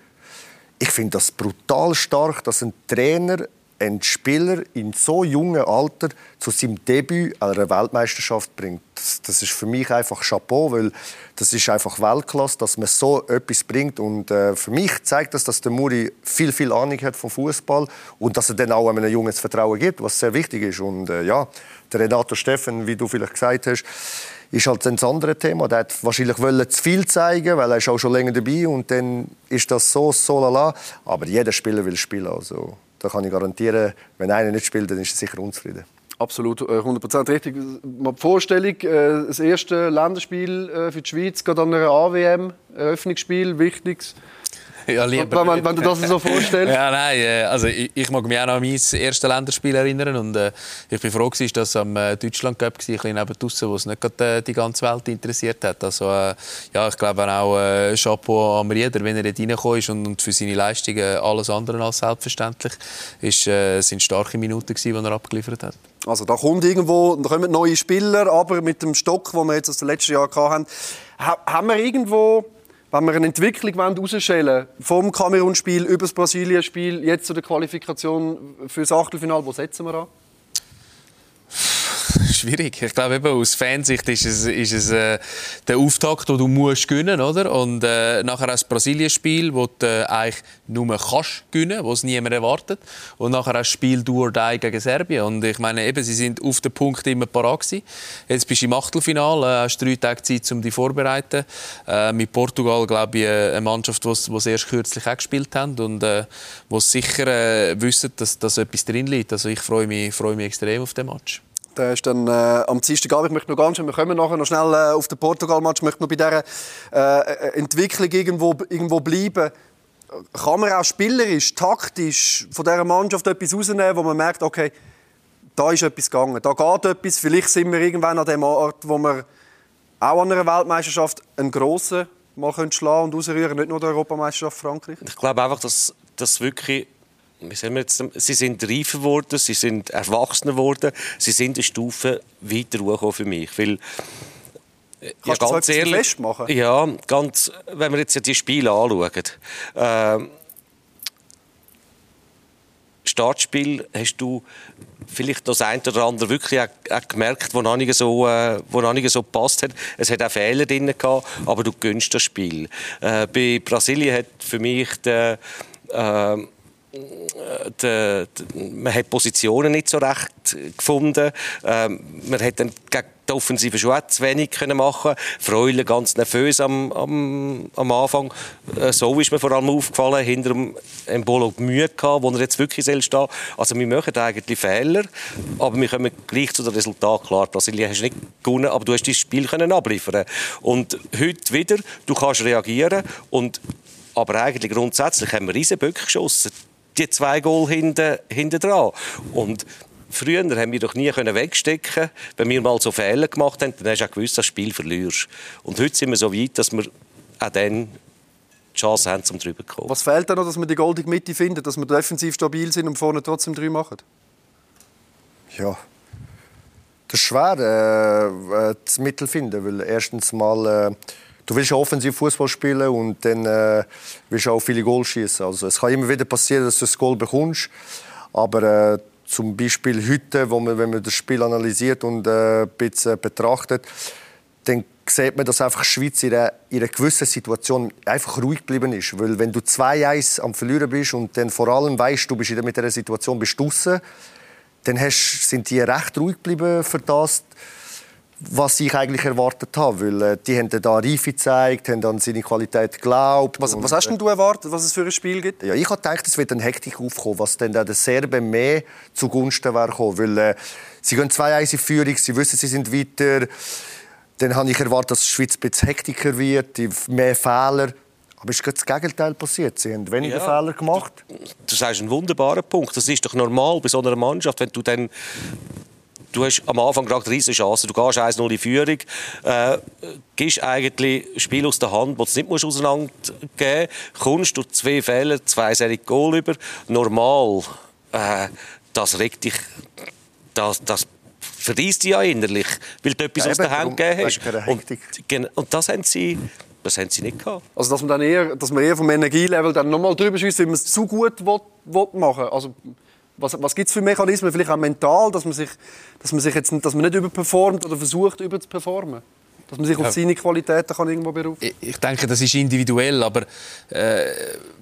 S4: ich finde das brutal stark, dass ein Trainer einen Spieler in so jungem Alter zu seinem Debüt einer Weltmeisterschaft bringt. Das, das, ist für mich einfach Chapeau, weil das ist einfach Weltklasse, dass man so etwas bringt. Und äh, für mich zeigt das, dass der Muri viel, viel Ahnung hat vom Fußball und dass er dann auch einem Jungen das Vertrauen gibt, was sehr wichtig ist. Und äh, ja, Renato Steffen, wie du vielleicht gesagt hast, ist halt ein anderes Thema. Der hat wahrscheinlich zu viel zeigen, weil er ist auch schon länger dabei und dann ist das so, so lala. Aber jeder Spieler will spielen. Also, da kann ich garantieren, wenn einer nicht spielt, dann ist er sicher unzufrieden.
S1: Absolut, 100% äh, richtig. Mal die Vorstellung, äh, das erste Länderspiel äh, für die Schweiz, gerade an einer AWM, Eröffnungsspiel, wichtiges
S2: Ja,
S1: lieber. Wenn, wenn, du das so vorstellst.
S2: ja, nein, äh, also ich, ich, mag mich auch noch an mein erstes Länderspiel erinnern und äh, ich bin froh, dass das am äh, Deutschland Cup war, ein bisschen neben draussen, wo es nicht gerade, äh, die ganze Welt interessiert hat. Also äh, ja, ich glaube auch äh, Chapeau an Rieder, wenn er dort reingekommen ist und, und, für seine Leistungen alles andere als selbstverständlich. Es äh, sind starke Minuten gewesen, die er abgeliefert hat.
S1: Also da kommt irgendwo, da kommen neue Spieler, aber mit dem Stock, den wir jetzt aus dem letzten Jahr hatten, haben wir irgendwo Wenn wir eine Entwicklung herausstellen vom Kamerun-Spiel über das Brasilien-Spiel, jetzt zu der Qualifikation für das Achtelfinale, wo setzen wir an?
S2: Schwierig. Ich glaube, eben aus Fansicht ist es, ist es äh, der Auftakt, den du musst gewinnen oder? Und äh, nachher das Brasilien-Spiel, wo du äh, eigentlich nur kannst gewinnen, wo es niemand erwartet. Und nachher das Spiel du oder gegen Serbien. Und ich meine, eben, sie sind auf den Punkt immer parat. Jetzt bist du im Achtelfinale, äh, hast drei Tage Zeit, um dich vorzubereiten. Äh, mit Portugal, glaube ich, äh, eine Mannschaft, die sie erst kürzlich auch gespielt haben und äh, wo sicher äh, wissen, dass, dass etwas drin liegt. Also ich freue mich, freue mich extrem auf den Match.
S1: Der ist dann äh, am Dienstagabend. Ich möchte noch ganz schnell, wir kommen nachher noch schnell äh, auf den Portugal-Match. Ich möchte noch bei dieser äh, Entwicklung irgendwo, irgendwo bleiben. Kann man auch spielerisch, taktisch von dieser Mannschaft etwas rausnehmen, wo man merkt, okay, da ist etwas gegangen, da geht etwas. Vielleicht sind wir irgendwann an dem Ort, wo wir auch an einer Weltmeisterschaft einen grossen mal schlagen und ausrühren, nicht nur der Europameisterschaft Frankreich.
S3: Ich glaube einfach, dass das wirklich Jetzt, sie sind reifer geworden, sie sind erwachsener geworden, sie sind eine Stufe weiter hochgekommen für mich. Weil,
S1: äh, Kannst ja, ganz du ehrlich, festmachen?
S3: Ja, ganz, wenn wir jetzt die Spiele anschauen. Äh, Startspiel hast du vielleicht das eine oder andere wirklich auch, auch gemerkt, wo noch nicht so, äh, wo noch nicht so gepasst hat. Es hat auch Fehler drin gehabt, aber du gönnst das Spiel. Äh, bei Brasilien hat für mich der äh, die, die, man hat Positionen nicht so recht gefunden. Ähm, man hat dann gegen die Offensive schon auch zu wenig können machen Freuler ganz nervös am, am, am Anfang. Äh, so ist mir vor allem aufgefallen, hinter dem Embolo Mühe gehabt, wo er jetzt wirklich soll stehen Also wir machen eigentlich Fehler, aber wir kommen gleich zu dem Resultat. Klar, Brasilien hast nicht gewonnen, aber du hast das Spiel können abliefern Und heute wieder, du kannst reagieren und aber eigentlich grundsätzlich haben wir Riesenböcke geschossen die zwei Goal hinten, hinten dran. Und früher haben wir doch nie wegstecken Wenn wir mal so Fehler gemacht haben, dann hast du auch gewusst, das Spiel verlierst. Und heute sind wir so weit, dass wir auch dann die Chance haben, zum drüber zu kommen.
S1: Was fehlt da noch, dass wir die goldige Mitte finden, dass wir defensiv stabil sind und vorne trotzdem drei machen?
S4: Ja, das ist schwer, äh, äh das Mittel finden, weil erstens mal äh, du willst offensiv Fußball spielen und dann äh, willst du auch viele Goals schießen. Also es kann immer wieder passieren, dass du das Goal bekommst, aber äh, zum Beispiel heute, wo man, wenn man das Spiel analysiert und äh, ein bisschen betrachtet, dann sieht man, dass einfach die Schweiz in einer, in einer gewissen Situation einfach ruhig geblieben ist. Weil wenn du 2-1 am Verlieren bist und dann vor allem weißt, du bist mit dieser Situation bist dann hast, sind die recht ruhig geblieben für das, was ich eigentlich erwartet habe, weil äh, die haben da Reife gezeigt, haben an seine Qualität geglaubt.
S1: Was, was hast denn du erwartet, was es für ein Spiel gibt?
S4: Ja, ich habe gedacht, es wird eine Hektik aufkommen, was dann der Serben mehr zugunsten wäre weil äh, sie gehen zwei 1 in Führung, sie wissen, sie sind weiter. Dann habe ich erwartet, dass die Schweiz ein bisschen hektiker wird, mehr Fehler. Aber es ist das Gegenteil passiert. Sie haben weniger ja, Fehler gemacht.
S3: Du, du sagst einen wunderbaren Punkt. Das ist doch normal bei so einer Mannschaft, wenn du dann du hast am Anfang gerade riesige Chancen. Du gehst 1-0 in Führung, äh, gibst eigentlich Spiel aus der Hand, das du nicht musst auseinandergeben musst, kommst du zwei Fehler, zwei Serie Goal über. Normal, äh, das regt dich, das, das verreist dich ja innerlich, weil du etwas ja, aus der Hand gegeben hast. Und, und das haben sie das haben sie nicht gehabt.
S1: Also dass man dann eher, dass man eher vom Energielevel dann nochmal drüber schießt, wenn man es zu gut will, will machen Also was, was gibt es für Mechanismen, vielleicht auch mental, dass man sich, dass man sich jetzt, dass man nicht überperformt oder versucht überzuperformen? Dass man sich auf seine Qualitäten kann irgendwo berufen
S2: kann? Ich denke, das ist individuell, aber äh,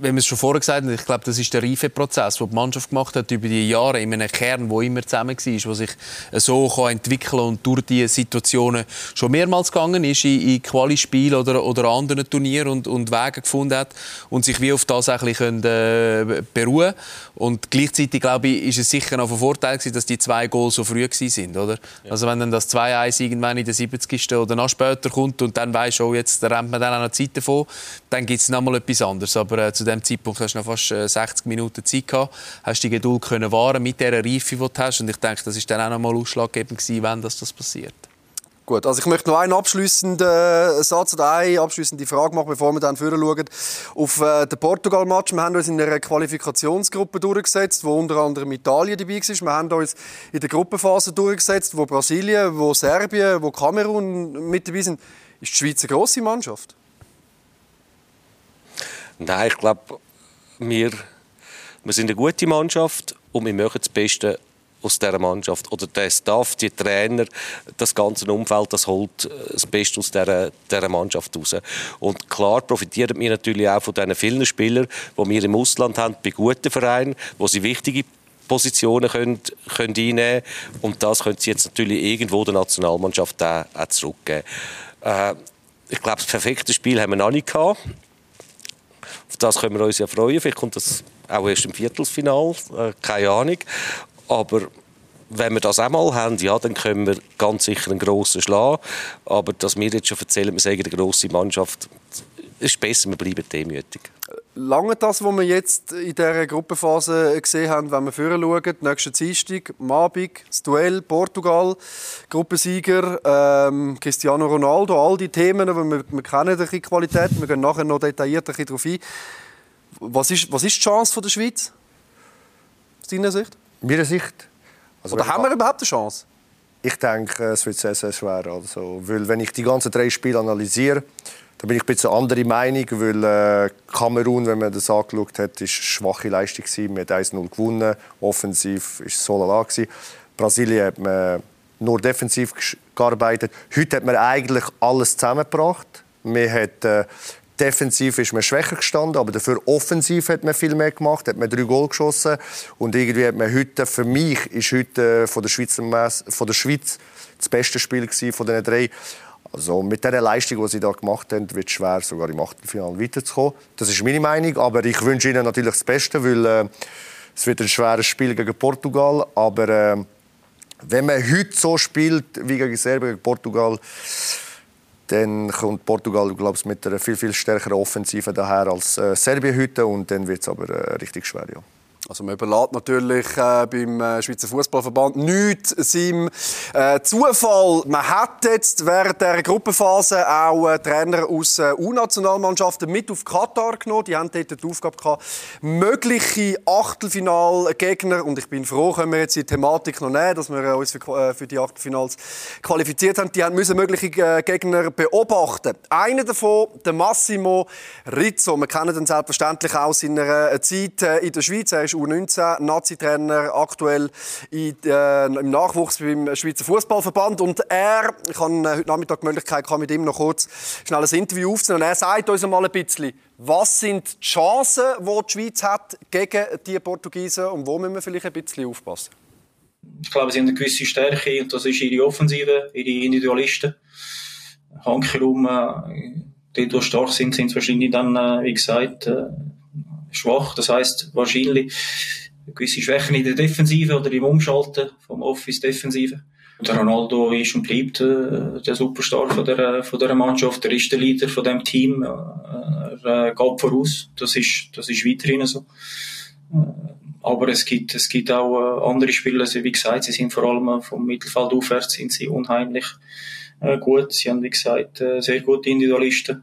S2: wenn wir es schon vorher gesagt haben, ich glaube, das ist der Reifeprozess, den die Mannschaft gemacht hat über die Jahre in einem Kern, wo immer zusammen war, wo sich so kann entwickeln und durch diese Situationen schon mehrmals gegangen ist in, in Quali-Spielen oder, oder anderen Turnieren und, und Wege gefunden hat und sich wie auf das ein bisschen äh, beruhen und gleichzeitig glaube ich, ist es sicher noch von Vorteil gewesen, dass die zwei Goals so früh sind, oder? Ja. Also wenn dann das 2-1 irgendwann in der 70. oder nach später kommt und dann weißt du, oh, jetzt rennt man dann auch noch Zeit davon, dann gibt es noch mal etwas anderes. Aber äh, zu dem Zeitpunkt hast du noch fast äh, 60 Minuten Zeit gehabt, hast die Geduld können wahren mit der Reife, die du hast. Und ich denke, das ist dann auch noch mal ausschlaggebend gewesen, wenn das, das passiert.
S1: Gut, also ich möchte noch einen abschließenden äh, Satz oder eine abschließende Frage machen, bevor wir dann vorher schauen auf äh, den Portugal-Match. Wir haben uns in einer Qualifikationsgruppe durchgesetzt, wo unter anderem Italien dabei war. Wir haben uns in der Gruppenphase durchgesetzt, wo Brasilien, wo Serbien, wo Kamerun mit dabei sind. Ist die Schweiz eine grosse Mannschaft?
S3: Nein, ich glaube, wir, wir sind eine gute Mannschaft und wir machen das Beste aus dieser Mannschaft. Oder der Staff, die Trainer, das ganze Umfeld, das holt äh, das Beste aus dieser, dieser Mannschaft raus. Und klar profitieren wir natürlich auch von diesen vielen Spielern, die wir im Ausland haben, bei guten Vereinen, wo sie wichtige Positionen können, können einnehmen können. Und das können sie jetzt natürlich irgendwo der Nationalmannschaft auch, auch zurückgeben. Äh, ich glaube, das perfekte Spiel haben wir noch nicht gehabt. Auf das können wir uns ja freuen. Vielleicht kommt das auch erst im Viertelfinal, äh, keine Ahnung. Aber wenn wir das einmal haben, ja, dann können wir ganz sicher einen grossen schlagen. Aber dass wir jetzt schon erzählen, wir sagen eine grosse Mannschaft, ist besser, wir bleiben demütig.
S1: Lange das, was wir jetzt in dieser Gruppenphase gesehen haben, wenn wir vorher schauen, nächsten Dienstag, Mabig, das Duell, Portugal, Gruppensieger, ähm, Cristiano Ronaldo, all die Themen, wir, wir kennen die Qualität, wir gehen nachher noch detailliert darauf ein. Was ist, was ist die Chance der Schweiz? Aus deiner Sicht?
S4: Meiner Sicht?
S1: Also Oder haben wir überhaupt eine Chance?
S4: Ich denke, es wird sehr, sehr schwer. Also, weil wenn ich die ganzen drei Spiele analysiere, da bin ich ein bisschen andere Meinung, weil äh, Kamerun, wenn man das angeschaut hat, ist eine schwache Leistung gewesen. Man hat 1-0 gewonnen, offensiv ist es so lala Brasilien hat man nur defensiv gearbeitet. Heute hat man eigentlich alles zusammengebracht. Man hat äh, defensiv ist man schwächer gestanden, aber dafür offensiv hat man viel mehr gemacht, hat man drei Goal geschossen und irgendwie hat man heute, für mich ist heute äh, von der Schweizer von der Schweiz das beste Spiel von den drei. Also mit der Leistung, die sie da gemacht haben, wird es schwer, sogar im Achtelfinale weiterzukommen. Das ist meine Meinung, aber ich wünsche ihnen natürlich das Beste, weil äh, es wird ein schweres Spiel gegen Portugal. Aber äh, wenn man heute so spielt wie gegen Serbien, gegen Portugal, dann kommt Portugal, glaube ich, mit einer viel, viel stärkeren Offensive daher als äh, Serbien heute und dann wird es aber äh, richtig schwer, ja.
S1: Also man überlässt natürlich äh, beim äh, Schweizer Fußballverband nichts seinem äh, Zufall. Man hat jetzt während der Gruppenphase auch äh, Trainer aus äh, U-Nationalmannschaften mit auf Katar genommen. Die haben dort die Aufgabe gehabt, mögliche Achtelfinalgegner und ich bin froh, können wir jetzt die Thematik noch nehmen, dass wir äh, uns für, äh, für, die Achtelfinals qualifiziert haben. Die haben müssen mögliche Gegner beobachten. Einer davon, der Massimo Rizzo. Wir kennen ihn selbstverständlich auch in seiner Zeit in der Schweiz. Er ist U19-Nazi-Trainer, aktuell in, äh, im Nachwuchs beim Schweizer Fußballverband. Und er, ich habe äh, heute Nachmittag die Möglichkeit, mit ihm noch kurz schnell ein Interview aufzunehmen. Und er sagt uns mal ein bisschen, was sind die Chancen, die die Schweiz hat gegen die Portugiesen und wo müssen wir vielleicht ein bisschen aufpassen?
S8: Ich glaube, sie haben eine gewisse Stärke und das ist ihre Offensive, ihre Individualisten. Hankerum, äh, die, die stark sind, sind wahrscheinlich dann, äh, wie gesagt, äh, schwach. Das heißt wahrscheinlich gewisse Schwächen in der Defensive oder im Umschalten vom Office Defensive. Der Ronaldo ist und bleibt äh, der Superstar von der, von der Mannschaft. Er ist der Leader von dem Team. Äh, er äh, geht voraus. Das ist, das ist weiterhin so. Äh, aber es gibt, es gibt auch äh, andere Spieler, also wie gesagt, sie sind vor allem vom Mittelfeld aufwärts sind sie unheimlich gut. Sie haben, wie gesagt, sehr gute Individualisten,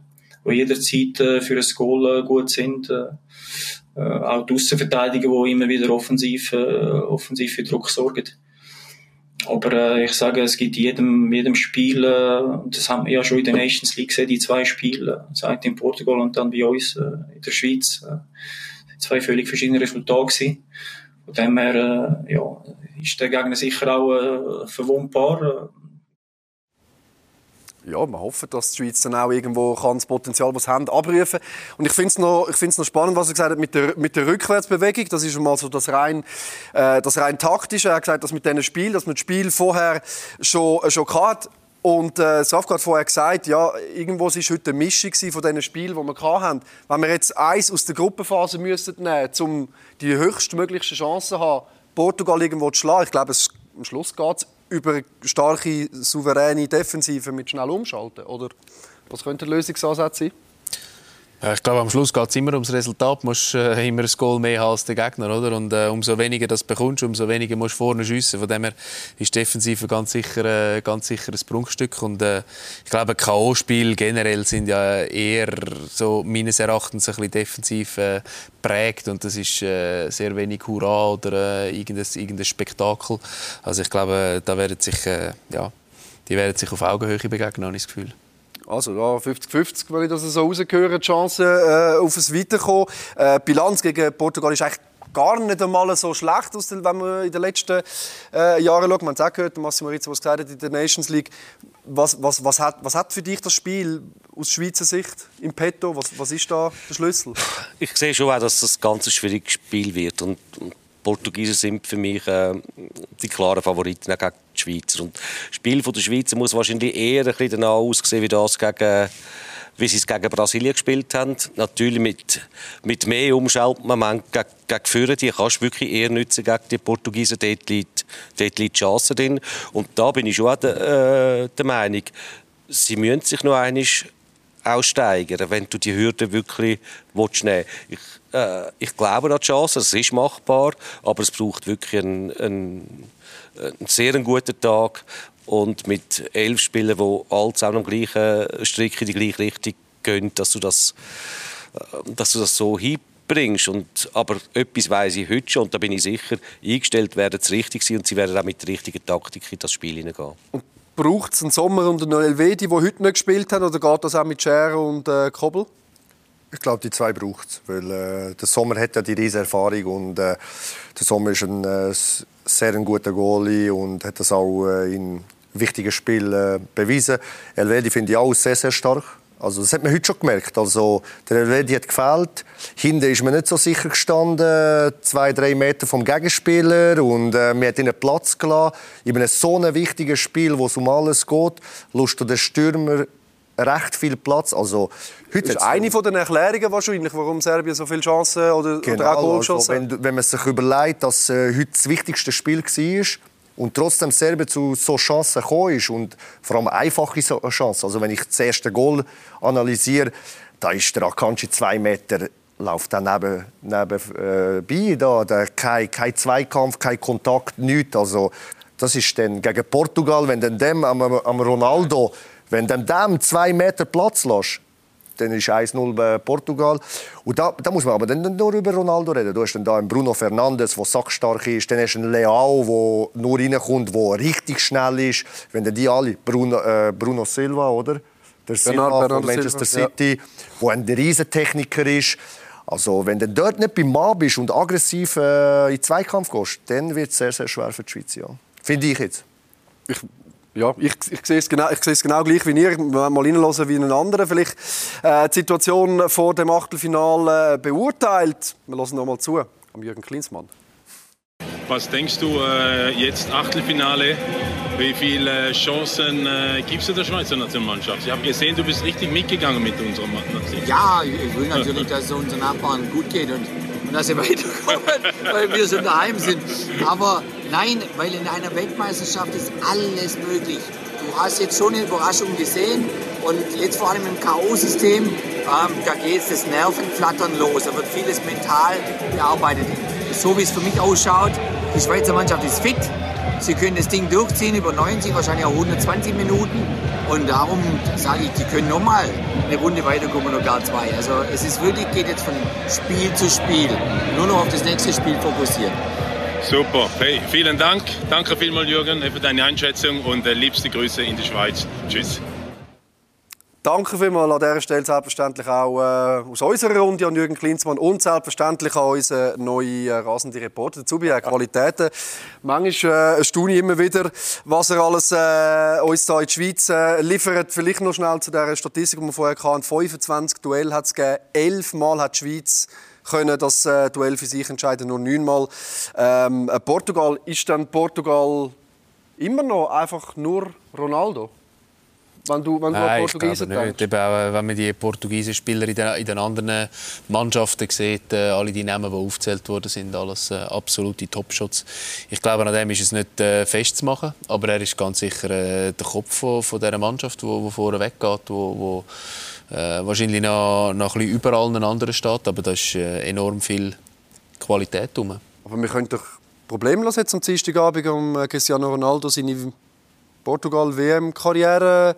S8: die jederzeit äh, für ein Goal äh, gut sind. Äh, auch die Außenverteidiger, die immer wieder offensiv, offensiv für Druck sorgen. Aber äh, ich sage, es gibt jedem, jedem Spiel, äh, das haben wir ja schon in der Nations League gesehen, die zwei Spiele, seit in Portugal und dann bei uns äh, in der Schweiz, äh, zwei völlig verschiedene Resultate gewesen. Von dem her äh, ja, ist der Gegner sicher auch äh, verwundbar
S1: ja, wir hoffen, dass die Schweiz dann auch irgendwo kann das Potenzial, das sie haben, abrufen Und ich finde es noch, noch spannend, was er gesagt hat mit der, mit der Rückwärtsbewegung. Das ist mal so das rein, äh, das rein taktische. Er hat gesagt, dass mit diesem Spiel, dass man das Spiel vorher schon, äh, schon hatte. Und äh, Safka hat vorher gesagt, ja, irgendwo war heute eine Mischung von diesen Spielen, die wir hatten. Wenn wir jetzt eins aus der Gruppenphase müssen nehmen müssen, um die höchstmögliche Chance zu haben, Portugal irgendwo zu schlagen, ich glaube, es, am Schluss geht es über starke, souveräne Defensive mit schnell umschalten? Oder was könnte der Lösungsansatz sein?
S2: Ja, ich glaube, am Schluss geht es immer ums Resultat. Du musst äh, immer ein Goal mehr haben als der Gegner. Oder? Und äh, umso weniger das bekommst, umso weniger musst du vorne schiessen. Von dem her ist die Defensive ganz sicher, äh, ganz sicher ein Prunkstück. Und äh, ich glaube, K.O.-Spiele generell sind ja eher so meines Erachtens ein bisschen defensiv äh, prägt. Und das ist äh, sehr wenig Hurra oder äh, irgendein, irgendein Spektakel. Also ich glaube, da werden sich, äh, ja, die werden sich auf Augenhöhe begegnen, habe ich das Gefühl.
S1: Also ja, 50-50, wenn ich das so rausgehöre, die Chance äh, auf ein Weiterkommen. Äh, Bilanz gegen Portugal ist eigentlich gar nicht einmal so schlecht, wenn man in den letzten äh, Jahren schaut. Man hat es auch gehört, Massimo Rizzo, was gesagt hat in der Nations League. Was, was, was, hat, was hat für dich das Spiel aus Schweizer Sicht im Petto? Was, was ist da der Schlüssel?
S3: Ich sehe schon auch, dass das ein ganz schwieriges Spiel wird. Und, und Portugiesen sind für mich äh, die klaren Favoriten gegen die Schweizer. Und das Spiel der Schweizer muss wahrscheinlich eher ein bisschen danach aussehen, wie das gegen wie sie es gegen Brasilien gespielt haben. Natürlich mit, mit mehr Umschaltmoment gegen, gegen Führer, die kannst du wirklich eher nutzen gegen die Portugiesen. Dort liegt, die Chance drin. Und da bin ich schon auch der, äh, der Meinung, sie müssen sich noch einmal auch steigern, wenn du die Hürde wirklich willst nehmen ich, äh, ich glaube an die Chance, es ist machbar, aber es braucht wirklich einen, einen, einen sehr guten Tag und mit elf Spielern, die alle zusammen am gleichen Strick in die gleiche Richtung gehen, dass du das, äh, dass du das so hinbringst. Und, aber etwas weiss ich heute schon und da bin ich sicher, eingestellt werden es richtig sein und sie werden auch mit der richtigen Taktik in das Spiel hineingehen.
S1: Braucht es einen Sommer und einen Elvedi, die heute nicht gespielt haben, oder geht das auch mit Scherer und äh, Kobel?
S4: Ich glaube, die zwei braucht es. Weil äh, der Sommer hat ja die riesige Erfahrung und äh, der Sommer ist ein äh, sehr ein guter Goalie und hat das auch äh, in wichtigen Spiel äh, bewiesen. Elvedi finde ich auch sehr, sehr stark. Also das hat man heute schon gemerkt. Also, der Elvedi hat gefehlt. Hinten ist man nicht so sicher gestanden, zwei, drei Meter vom Gegenspieler. Und äh, man hat ihnen Platz gelassen. In einem so einem wichtigen Spiel, wo es um alles geht, lustet der Stürmer recht viel Platz. Also,
S1: heute das ist eine von den Erklärungen wahrscheinlich, warum Serbien so viele Chancen oder,
S4: genau,
S1: oder auch
S4: Goal also, wenn, wenn man sich überlegt, dass äh, heute das wichtigste Spiel war, und trotzdem Serbien zu so Chancen gekommen ist und vor allem einfache Chancen. Also wenn ich das erste Goal analysiere, da ist der Akanji zwei Meter läuft dann neben, neben äh, da, da kein, kein Zweikampf, kein Kontakt, nichts. Also das ist dann gegen Portugal, wenn dann dem am, am Ronaldo, wenn dem dem zwei Meter Platz lässt, dann ist 1-0 bei Portugal. Und da, da, muss man aber dann nur über Ronaldo reden. Du hast dann da einen Bruno Fernandes, der sackstark ist. Dann hast du einen Leao, der nur reinkommt, der richtig schnell ist. Wenn dann die alle, Bruno, äh, Bruno Silva, oder? Der Silva Bernard, von Manchester Silva, City, ja. der ein Riesentechniker ist. Also, wenn du dort nicht beim Mann bist und aggressiv äh, in den Zweikampf gehst, dann wird es sehr, sehr schwer für die Schweiz. Ja. Finde ich jetzt.
S1: Ich ja, ich, ich, sehe es genau, ich sehe es genau gleich wie ihr. Mal reinhören, wie einen anderen vielleicht äh, die Situation vor dem Achtelfinale äh, beurteilt. Wir hören noch mal zu am Jürgen Klinsmann.
S6: Was denkst du äh, jetzt Achtelfinale? Wie viele Chancen äh, gibst du der Schweizer Nationalmannschaft? Ich habe gesehen, du bist richtig mitgegangen mit unserer Nation.
S7: Ja, ich will natürlich, dass es unseren Nachbarn gut geht und, und dass sie weiterkommen, weil wir so daheim sind. Aber Nein, weil in einer Weltmeisterschaft ist alles möglich. Du hast jetzt schon eine Überraschung gesehen und jetzt vor allem im K.O.-System, ähm, da geht das Nervenflattern los. Da wird vieles mental bearbeitet. So wie es für mich ausschaut, die Schweizer Mannschaft ist fit. Sie können das Ding durchziehen über 90, wahrscheinlich auch 120 Minuten. Und darum sage ich, die können nochmal eine Runde weiterkommen oder gar zwei. Also es ist wirklich, geht jetzt von Spiel zu Spiel. Nur noch auf das nächste Spiel fokussieren.
S6: Super. Hey, vielen Dank. Danke vielmals, Jürgen, für deine Einschätzung und äh, liebste Grüße in die Schweiz. Tschüss.
S1: Danke vielmals an dieser Stelle selbstverständlich auch äh, aus unserer Runde an Jürgen Klinsmann und selbstverständlich an unseren neuen äh, rasenden Reporter dazu bei Qualitäten. Manchmal äh, staune ich immer wieder, was er alles äh, uns da in die Schweiz äh, liefert. Vielleicht noch schnell zu dieser Statistik, die wir vorher hatten. 25 Duell hat es gegeben. Elf Mal hat die Schweiz können das äh, Duell für sich entscheiden, nur neunmal. Ähm, äh, Portugal, ist dann Portugal immer noch einfach nur Ronaldo?
S2: Wenn du, wenn du Nein, Portugiesen denkst? Eben auch, äh, wenn man die portugiesischen Spieler in den, in den anderen Mannschaften sieht, äh, alle die Namen, die aufgezählt worden sind, alles äh, absolute Topshots. Ich glaube, an dem ist es nicht äh, festzumachen, aber er ist ganz sicher äh, der Kopf von, von dieser Mannschaft, wo, wo vorne weggeht, wo, wo äh, wahrscheinlich noch, noch ein bisschen überall einen anderen steht, aber da ist äh, enorm viel Qualität drum.
S1: Aber wir können doch problemlos jetzt am Dienstagabend um äh, Cristiano Ronaldo seine Portugal-WM-Karriere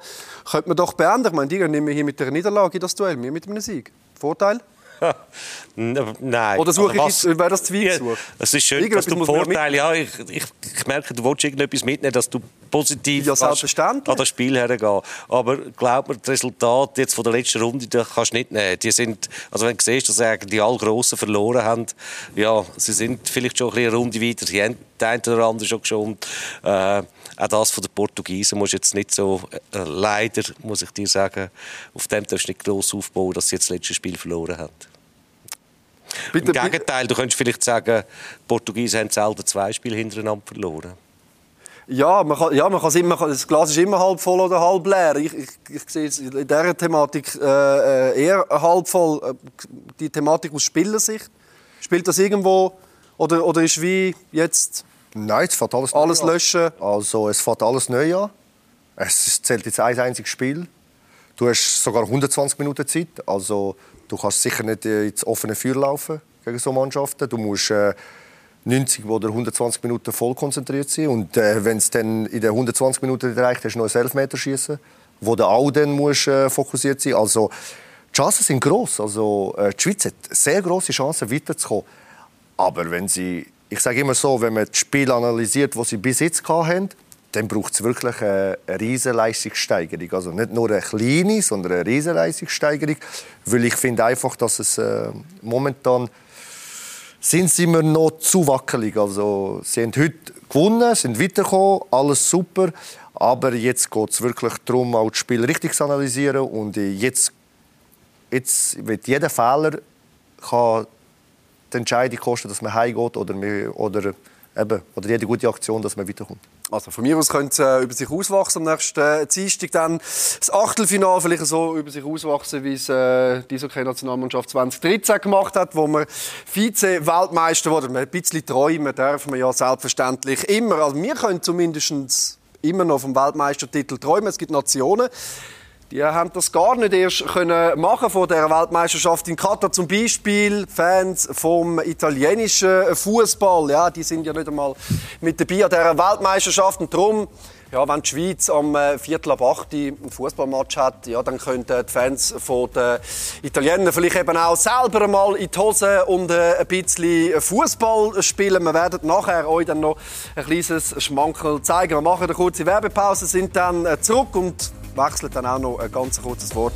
S1: könnte man doch beenden. Ich meine, die gehen hier mit der Niederlage in das Duell, wir mit einem Sieg. Vorteil?
S3: Nein.
S1: Oder suche ich, wäre das Zweig
S3: ja, Es ist schön, dass du Vorteil, ja, ich, ich, ich merke, du willst irgendetwas mitnehmen, dass du positiv
S1: Ja,
S3: an das Spiel hergehen. Aber glaub mir, das Resultat jetzt von der letzten Runde, das kannst du nicht nehmen. Die sind, also wenn du siehst, dass eigentlich die Allgrossen verloren haben, ja, sie sind vielleicht schon ein bisschen eine Runde weiter, sie haben den einen oder anderen schon geschont. Äh, auch das von den Portugiesen musst jetzt nicht so, äh, leider muss ich dir sagen, auf dem darfst du nicht gross aufbauen, dass sie jetzt das letzte Spiel verloren haben.
S1: Bitte,
S3: Im Gegenteil, du könntest vielleicht sagen, die Portugiesen haben selten zwei Spiele hintereinander verloren.
S1: Ja, man kann, ja, man kann's immer, das Glas ist immer halb voll oder halb leer. Ich, ich, ich sehe es in dieser Thematik äh, äh, eher halb voll. Äh, Die Thematik aus Spielersicht. Spielt das irgendwo oder, oder ist wie jetzt
S4: Nein, es fährt alles,
S1: alles löschen?
S4: Also es fährt alles neu an. Es zählt jetzt ein einziges Spiel. Du hast sogar 120 Minuten Zeit. Also du kannst sicher nicht äh, ins offene Feuer laufen gegen so Mannschaften. Du musst äh, 90 oder 120 Minuten voll konzentriert sein. Und äh, wenn es dann in den 120 Minuten nicht reicht, hast du noch ein Elfmeterschießen, wo du auch dann musst, äh, fokussiert sein. Also die Chancen sind gross. Also äh, die Schweiz hat sehr große Chancen weiterzukommen. Aber wenn sie, ich sage immer so, wenn man das Spiel analysiert, was sie bis jetzt hatten, dann braucht es wirklich eine, eine riesige Leistungssteigerung. Also nicht nur eine kleine, sondern eine riesige Leistungssteigerung. Weil ich finde einfach, dass es äh, momentan sind sie mir noch zu wackelig. Also, sie haben heute gewonnen, sind weitergekommen, alles super. Aber jetzt geht es wirklich darum, auch das Spiel richtig zu analysieren. Und äh, jetzt, jetzt wird jeder Fehler kann die Entscheidung kosten, dass man heimgeht oder, oder, oder jede gute Aktion, dass man weiterkommt.
S1: Also von mir aus könnte es äh, über sich auswachsen am nächsten äh, Dienstag. Dann das Achtelfinale vielleicht so über sich auswachsen, wie es äh, die Eishockey-Nationalmannschaft 2013 gemacht hat, wo wir Vize-Weltmeister wurden. Ein bisschen träumen dürfen wir ja selbstverständlich immer. Also wir können zumindest immer noch vom Weltmeistertitel träumen. Es gibt Nationen, die haben das gar nicht erst können machen von der Weltmeisterschaft in Katar zum Beispiel Fans vom italienischen Fußball, ja, die sind ja nicht einmal mit dabei an dieser Weltmeisterschaft und darum ja, wenn die Schweiz am äh, Viertel ab 8 einen Fußballmatch hat, ja, dann können die Fans von den Italienern vielleicht eben auch selber mal in die Hose und äh, ein bisschen Fußball spielen. Wir werden nachher euch dann noch ein kleines Schmankerl zeigen. Wir machen eine kurze Werbepause, sind dann äh, zurück und wechseln dann auch noch ein ganz kurzes Wort,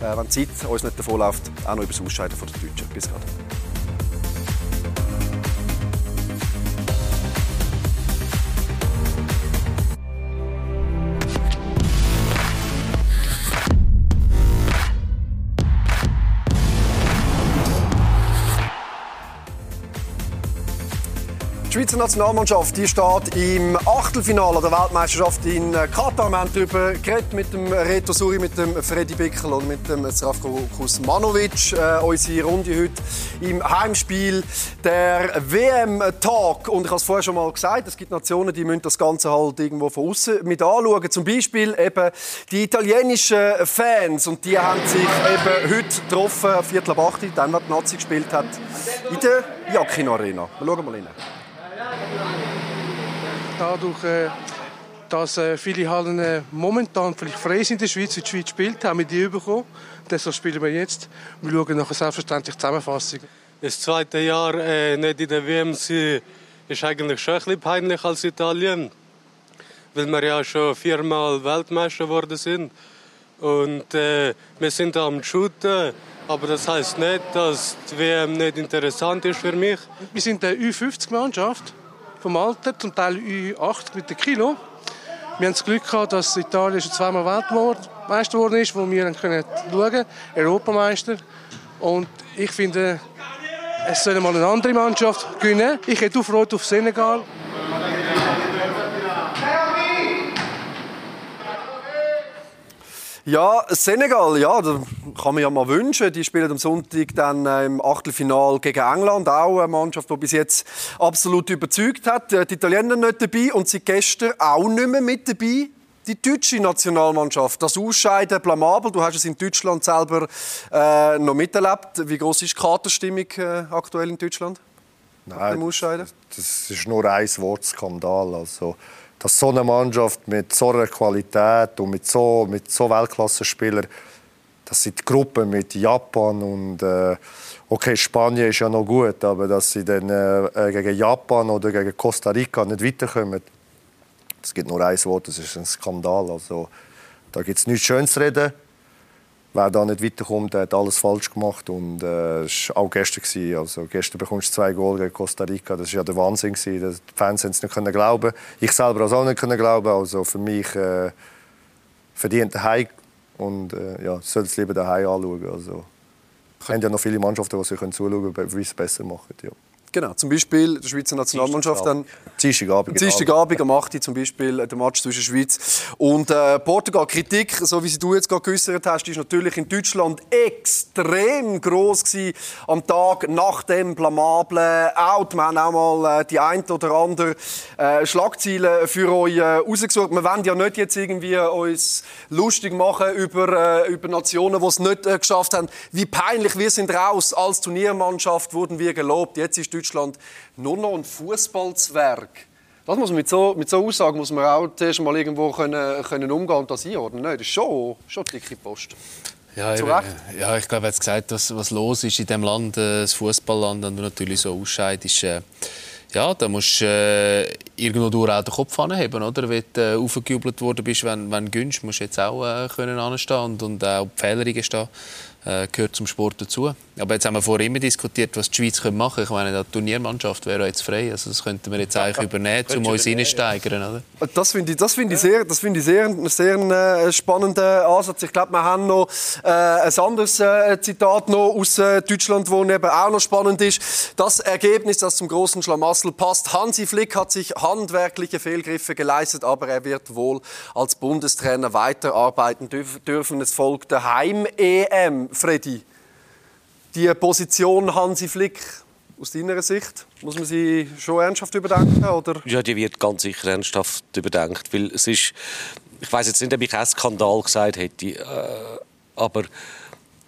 S1: äh, wenn die Zeit uns nicht davonläuft, auch noch über das Ausscheiden der Deutschen. Bis gerade. Die Schweizer Nationalmannschaft die steht im Achtelfinale der Weltmeisterschaft in äh, Katar. Wir haben darüber geredet mit dem Reto Suri, mit dem Freddy Bickel und mit dem Zdravko Kuzmanovic. Äh, unsere Runde heute im Heimspiel der WM-Tag. Und ich habe es vorher schon mal gesagt, es gibt Nationen, die müssen das Ganze halt irgendwo von außen mit anschauen. Zum Beispiel eben die italienischen Fans. Und die haben sich eben heute getroffen, Viertel ab 8, dann, was die Nazi gespielt hat, in der Jakin Arena. Wir schauen mal rein.
S9: Dadurch, äh, dass äh, viele Hallen äh, momentan vielleicht frei sind in der Schweiz, wie die Schweiz spielt, haben wir die bekommen. Deshalb spielen wir jetzt. Wir schauen nachher selbstverständlich die Zusammenfassung.
S10: Das zweite Jahr äh, nicht in der WM ist eigentlich schon ein bisschen peinlich als Italien. Weil wir ja schon viermal Weltmeister geworden sind. Und äh, wir sind am Shooten. Aber das heißt nicht, dass die WM nicht interessant ist für mich.
S9: Wir sind eine Ü50-Mannschaft vom Alter, zum Teil Ü80 mit den Kilo. Wir haben das Glück gehabt, dass Italien schon zweimal Weltmeister geworden ist, wo wir dann können schauen Europameister. Und ich finde, es soll mal eine andere Mannschaft gewinnen. Ich hätte Freude auf Senegal.
S1: Ja, Senegal, ja, da kann man ja mal wünschen. Die spielen am Sonntag dann äh, im Achtelfinal gegen England. Auch eine Mannschaft, die bis jetzt absolut überzeugt hat. Äh, Die Italiener nicht dabei und seit gestern auch nicht mehr mit dabei. Die deutsche Nationalmannschaft, das Ausscheiden blamabel. Du hast es in Deutschland selber äh, noch miterlebt. Wie groß ist die Katerstimmung äh, aktuell in Deutschland? Dem Ausscheiden?
S4: Das ist nur ein Wort Skandal. Also, dass so eine Mannschaft mit so einer Qualität und mit so, mit so Weltklasse-Spielern, dass sie die Gruppe mit Japan und äh, okay, Spanien ist ja noch gut, aber dass sie dann äh, gegen Japan oder gegen Costa Rica nicht weiterkommen, Es gibt nur ein Wort, das ist ein Skandal. Also, da gibt es nichts Schönes zu reden. Wer da nicht weiterkommt, der hat alles falsch gemacht. Und äh, es war auch gestern. Gewesen. Also, gestern bekommst du zwei Goal gegen Costa Rica. Das war ja der Wahnsinn. Gewesen. Die Fans haben es nicht können glauben. Ich selber auch nicht können glauben. Also für mich äh, verdient daheim und äh, ja, soll es lieber daheim anschauen. Also, es haben ja noch viele Mannschaften, die sich zuschauen können, wie sie es besser machen. Ja.
S1: Genau, zum Beispiel die Schweizer Nationalmannschaft dann
S4: Dienstagabend.
S1: Dienstagabend am 8. zum Beispiel äh, der Match zwischen Schweiz und äh, Portugal. Kritik, so wie sie du jetzt gerade geäußert hast, ist natürlich in Deutschland extrem groß gewesen am Tag nach dem blamablen Out. Wir haben auch mal äh, die ein oder andere äh, Schlagziele für euch äh, rausgesucht. Wir wollen ja nicht jetzt irgendwie uns lustig machen über, äh, über Nationen, die es nicht äh, geschafft haben. Wie peinlich, wir sind raus. Als Turniermannschaft wurden wir gelobt. Jetzt ist Deutschland nur noch ein Fußballzwerg. Das muss man mit so, mit so Aussagen muss man auch zuerst mal irgendwo können, können umgehen und das einordnen. Nein, das ist schon, schon dicke Post.
S2: Ja, eben, ja, ich glaube, er hat gesagt, was, was los ist in dem Land, äh, das Fußballland, wenn du natürlich so ausscheidest, äh, ja, da musst du äh, irgendwo durch auch den Kopf anheben, oder? Wenn du äh, aufgejubelt worden bist, wenn, wenn du gönnst, musst du jetzt auch äh, können anstehen und, und auch die Fehler eingestehen äh, gehört zum Sport dazu. Aber jetzt haben wir vorher immer diskutiert, was die Schweiz machen können. Ich meine, die Turniermannschaft wäre jetzt frei. Also das könnten wir jetzt eigentlich übernehmen, um uns reinsteigern, oder?
S1: Das finde ich, das finde ich sehr, das finde ich sehr, sehr äh, spannenden Ansatz. Ich glaube, wir haben noch äh, ein anderes äh, Zitat noch aus äh, Deutschland, wo eben auch noch spannend ist. Das Ergebnis, das zum großen Schlamassel passt. Hansi Flick hat sich handwerkliche Fehlgriffe geleistet, aber er wird wohl als Bundestrainer weiterarbeiten dürfen. Es folgt der Heim-EM. Freddy, die Position Hansi Flick aus deiner Sicht, muss man sie schon ernsthaft überdenken? Oder?
S3: Ja, die wird ganz sicher ernsthaft überdenkt, weil es ist, ich weiß jetzt nicht, ob ich einen Skandal gesagt hätte, äh, aber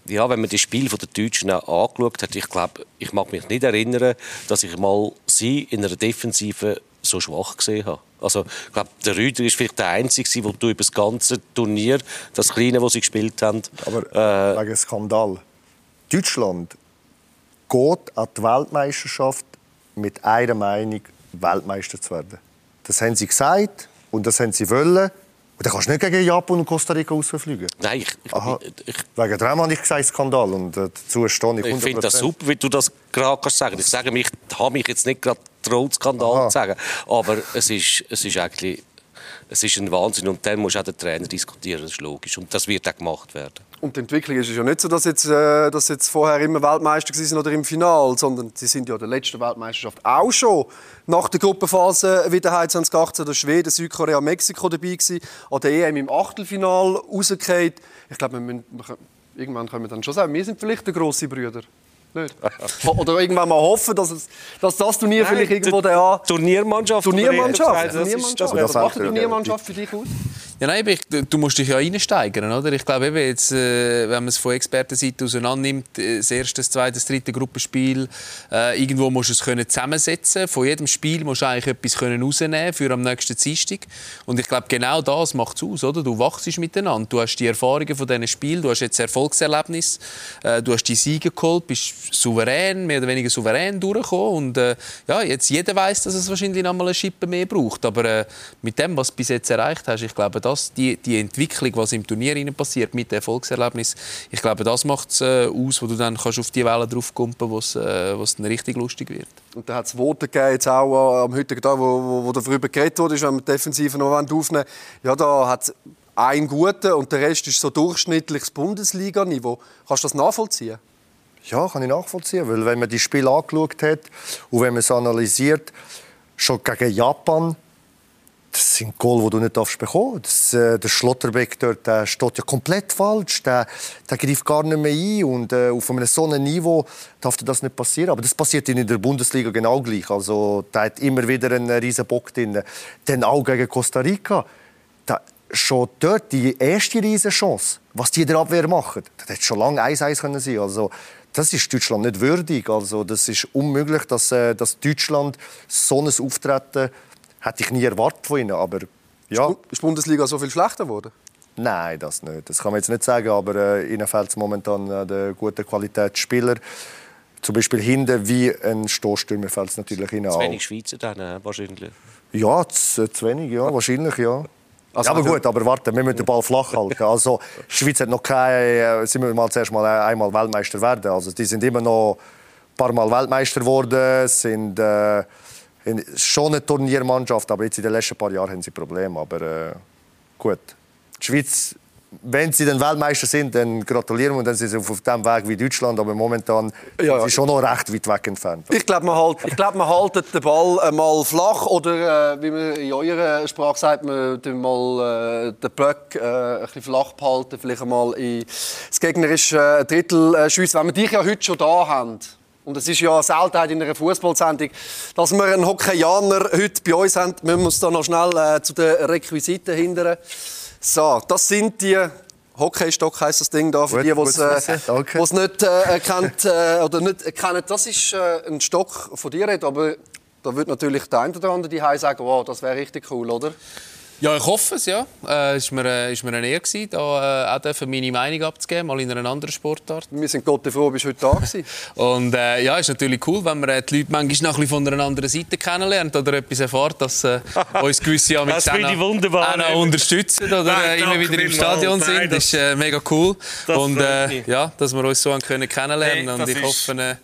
S3: ja, wenn man das Spiel der Deutschen angeschaut hat, ich glaube, ich mag mich nicht erinnern, dass ich mal sie in einer Defensive so schwach gesehen habe. Also, ich glaube, der Rüder ist vielleicht der Einzige, wo du über das ganze Turnier, das kleine, das sie gespielt haben...
S4: Aber äh, wegen Skandal. Deutschland geht an die Weltmeisterschaft mit einer Meinung, Weltmeister zu werden. Das haben sie gesagt und das haben sie wollen. Und dann kannst du nicht gegen Japan und Costa Rica rausfliegen.
S3: Nein, ich, ich,
S4: ich Wegen dem habe ich gesagt Skandal und äh, dazu stehe ich
S3: Ich finde das super, wie du das gerade kannst sagen. Ich sage mich, habe mich jetzt nicht gerade getraut, Skandal zu sagen, aber es ist, es ist eigentlich es ist ein Wahnsinn und dann muss auch der Trainer diskutieren, das ist logisch und das wird auch gemacht werden.
S1: Und die Entwicklung ist ja nicht so, dass jetzt, äh, dass jetzt vorher immer Weltmeister sind oder im Final, sondern sie sind ja der letzten Weltmeisterschaft auch schon nach der Gruppenphase wieder 2018 der Schweden, Südkorea, Mexiko dabei gewesen, an der EM im Achtelfinal rausgefallen. Ich glaube, irgendwann können wir dann schon sagen, wir sind vielleicht der große Brüder. Nicht? Oder irgendwann mal hoffen, dass, es, dass das Turnier Nein, vielleicht irgendwo der
S3: Turniermannschaft.
S1: Turniermannschaft. Turniermannschaft. Was macht die Turniermannschaft für dich aus?
S2: Ja, nein, ich, du musst dich ja reinsteigern, oder? Ich glaube eben jetzt, äh, wenn man es von Expertenseite auseinander äh, das erste, das zweite, das dritte Gruppenspiel, äh, irgendwo musst du es können zusammensetzen. Von jedem Spiel musst du eigentlich etwas können rausnehmen für am nächsten Dienstag. Und ich glaube, genau das macht es aus, oder? Du wachst miteinander, du hast die Erfahrungen von diesen Spielen, du hast jetzt Erfolgserlebnis, äh, du hast die Siege geholt, bist souverän, mehr oder weniger souverän durchgekommen und äh, ja, jetzt jeder weiß, dass es wahrscheinlich noch mal eine Schippe mehr braucht, aber äh, mit dem, was du bis jetzt erreicht hast, ich glaube, das, die, die Entwicklung, was im Turnier passiert mit dem Erfolgserlebnis, ich glaube, das macht es äh, aus, wo du dann kannst auf die Welle draufkumpen, wo es äh, dann richtig lustig wird.
S1: Und da hat es Worte gegeben, jetzt auch am heutigen Tag, wo, wo, wo darüber geredet wurde, wenn wir die Defensive noch aufnehmen Ja, da hat ein guter und der Rest ist so durchschnittliches Bundesliga-Niveau. Kannst du das nachvollziehen?
S4: Ja, kann ich nachvollziehen, weil wenn man die Spiele angeschaut hat und wenn man es analysiert, schon gegen Japan das sind Goal, die du nicht bekommen darfst. Äh, der Schlotterbeck dort, der steht ja komplett falsch. Der, der greift gar nicht mehr ein. Und äh, auf einem so einem Niveau darf das nicht passieren. Aber das passiert in der Bundesliga genau gleich. Also, der hat immer wieder einen riesen Bock drin. Dann auch gegen Costa Rica. Da, schon dort die erste riesen Chance, was die in der Abwehr machen, das hätte schon lange 1-1 können sein Also, das ist Deutschland nicht würdig. Also, das ist unmöglich, dass, äh, dass Deutschland so ein Auftreten hätte ich nie erwartet von ihnen. Aber ja.
S1: Ist die Bundesliga so viel schlechter geworden?
S4: Nein, das nicht. Das kann man jetzt nicht sagen, aber äh, ihnen fehlt es momentan an der guten Qualität Spieler. Zum Beispiel hinten wie ein Stoßstürmer fällt es natürlich ihnen
S3: Zu wenig Schweizer dann, äh, wahrscheinlich.
S4: Ja, zu, zu wenig, ja, wahrscheinlich, ja.
S1: Also,
S4: ja, aber
S1: also-
S4: gut, aber warte, wir müssen den Ball flach halten. Also, die Schweiz hat noch keine, äh, sie müssen mal zuerst mal einmal Weltmeister werden. Also, die sind immer noch ein paar Mal Weltmeister geworden, sind äh, in- schon eine Turniermannschaft, aber jetzt in den letzten paar Jahren haben sie Probleme. Aber äh, gut, die Schweiz, wenn sie dann Weltmeister sind, dann gratulieren wir und dann sind sie auf dem Weg wie Deutschland, aber momentan
S1: Ja,
S4: sind sie schon noch recht weit weg entfernt.
S1: Ich glaube, man, halt, ich glaub, man haltet den Ball äh, mal flach oder, äh, wie man in eurer Sprache sagt, man mal äh, den Böck äh, ein bisschen flach behalten, vielleicht einmal in das gegnerische äh, Drittel äh, schiessen. Wenn wir dich ja heute schon da haben, und es ist ja eine Seltenheit in einer Fußballsendung, dass wir einen Hockeyaner heute bei uns haben, müssen wir uns da noch schnell äh, zu den Requisiten hindern. So, das sind die Hockeystock heisst das Ding da für
S4: Gut,
S1: die, die
S4: gut
S1: es
S4: zu
S1: äh, wo's nicht äh, erkannt äh, oder nicht erkennen. Das ist äh, ein Stock von dir, aber da wird natürlich der eine oder andere die sagen, wow, das wäre richtig cool, oder?
S2: Ja, ich hoffe es, ja. Äh, ist, mir, äh, ist mir eine Ehre gewesen, da äh, auch dürfen meine Meinung abzugeben, mal in einer anderen Sportart.
S1: Wir sind Gott froh, bist du heute da gewesen.
S2: Und äh, ja, ist natürlich cool, wenn man äh, die Leute manchmal noch ein bisschen von einer anderen Seite kennenlernt oder etwas erfahrt, dass äh, uns gewisse Amix
S3: Das finde ich wunderbar.
S2: auch noch unterstützen oder
S3: Nein,
S2: äh, immer wieder im. Stadion
S3: Nein,
S2: sind.
S3: das-
S2: Das ist äh, mega cool.
S3: Das
S2: Und äh, ja, dass wir uns so können kennenlernen
S3: Hey,
S2: Und ich
S3: ist-
S2: hoffe, äh,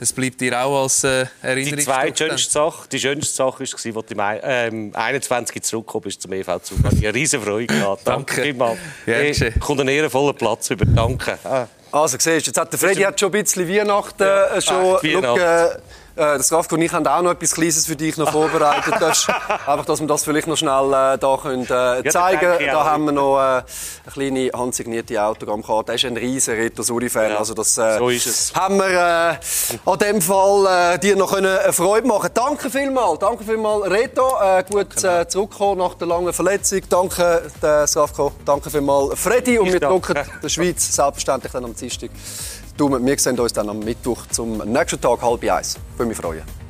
S2: es bleibt dir auch als äh,
S3: Die
S2: Erinnerung.
S3: zweitschönste Sache, die schönste Sache war, als du im ähm, 21 zurückgekommen bist zum EV Zug. Ich hatte eine riesen Freude. gehabt. Danke
S2: Danke.
S3: vielmals.
S2: Ja,
S3: Hey, kommt einen ehrenvollen Platz über. Danke. Ah.
S1: Also siehst du, jetzt hat der Freddy hat schon ein bisschen Weihnachten äh, schon.
S3: Ach, Weihnachten.
S1: Äh, äh, das Rafko und ich haben auch noch etwas Kleines für dich noch vorbereitet. Das, einfach, dass wir das vielleicht noch schnell äh, da können, äh, zeigen
S3: denke ich
S1: Da haben wir noch äh, eine kleine handsignierte Autogrammkarte. Er ist ein riesen Reto Suri-Fan.
S3: Ja,
S1: also das äh,
S3: so ist es.
S1: haben wir äh, an dem Fall äh, dir noch können eine Freude machen Danke vielmals. Danke vielmals, Reto. Äh, gut äh, zurückgekommen nach der langen Verletzung. Danke, der Safko. Danke vielmals, Freddy. Und
S3: Ich
S1: wir
S3: danke.
S1: drücken der Schweiz selbstverständlich dann am Dienstag. Daumen. Wir sehen uns dann am Mittwoch zum nächsten Tag halb eins. Ich würde mich freuen.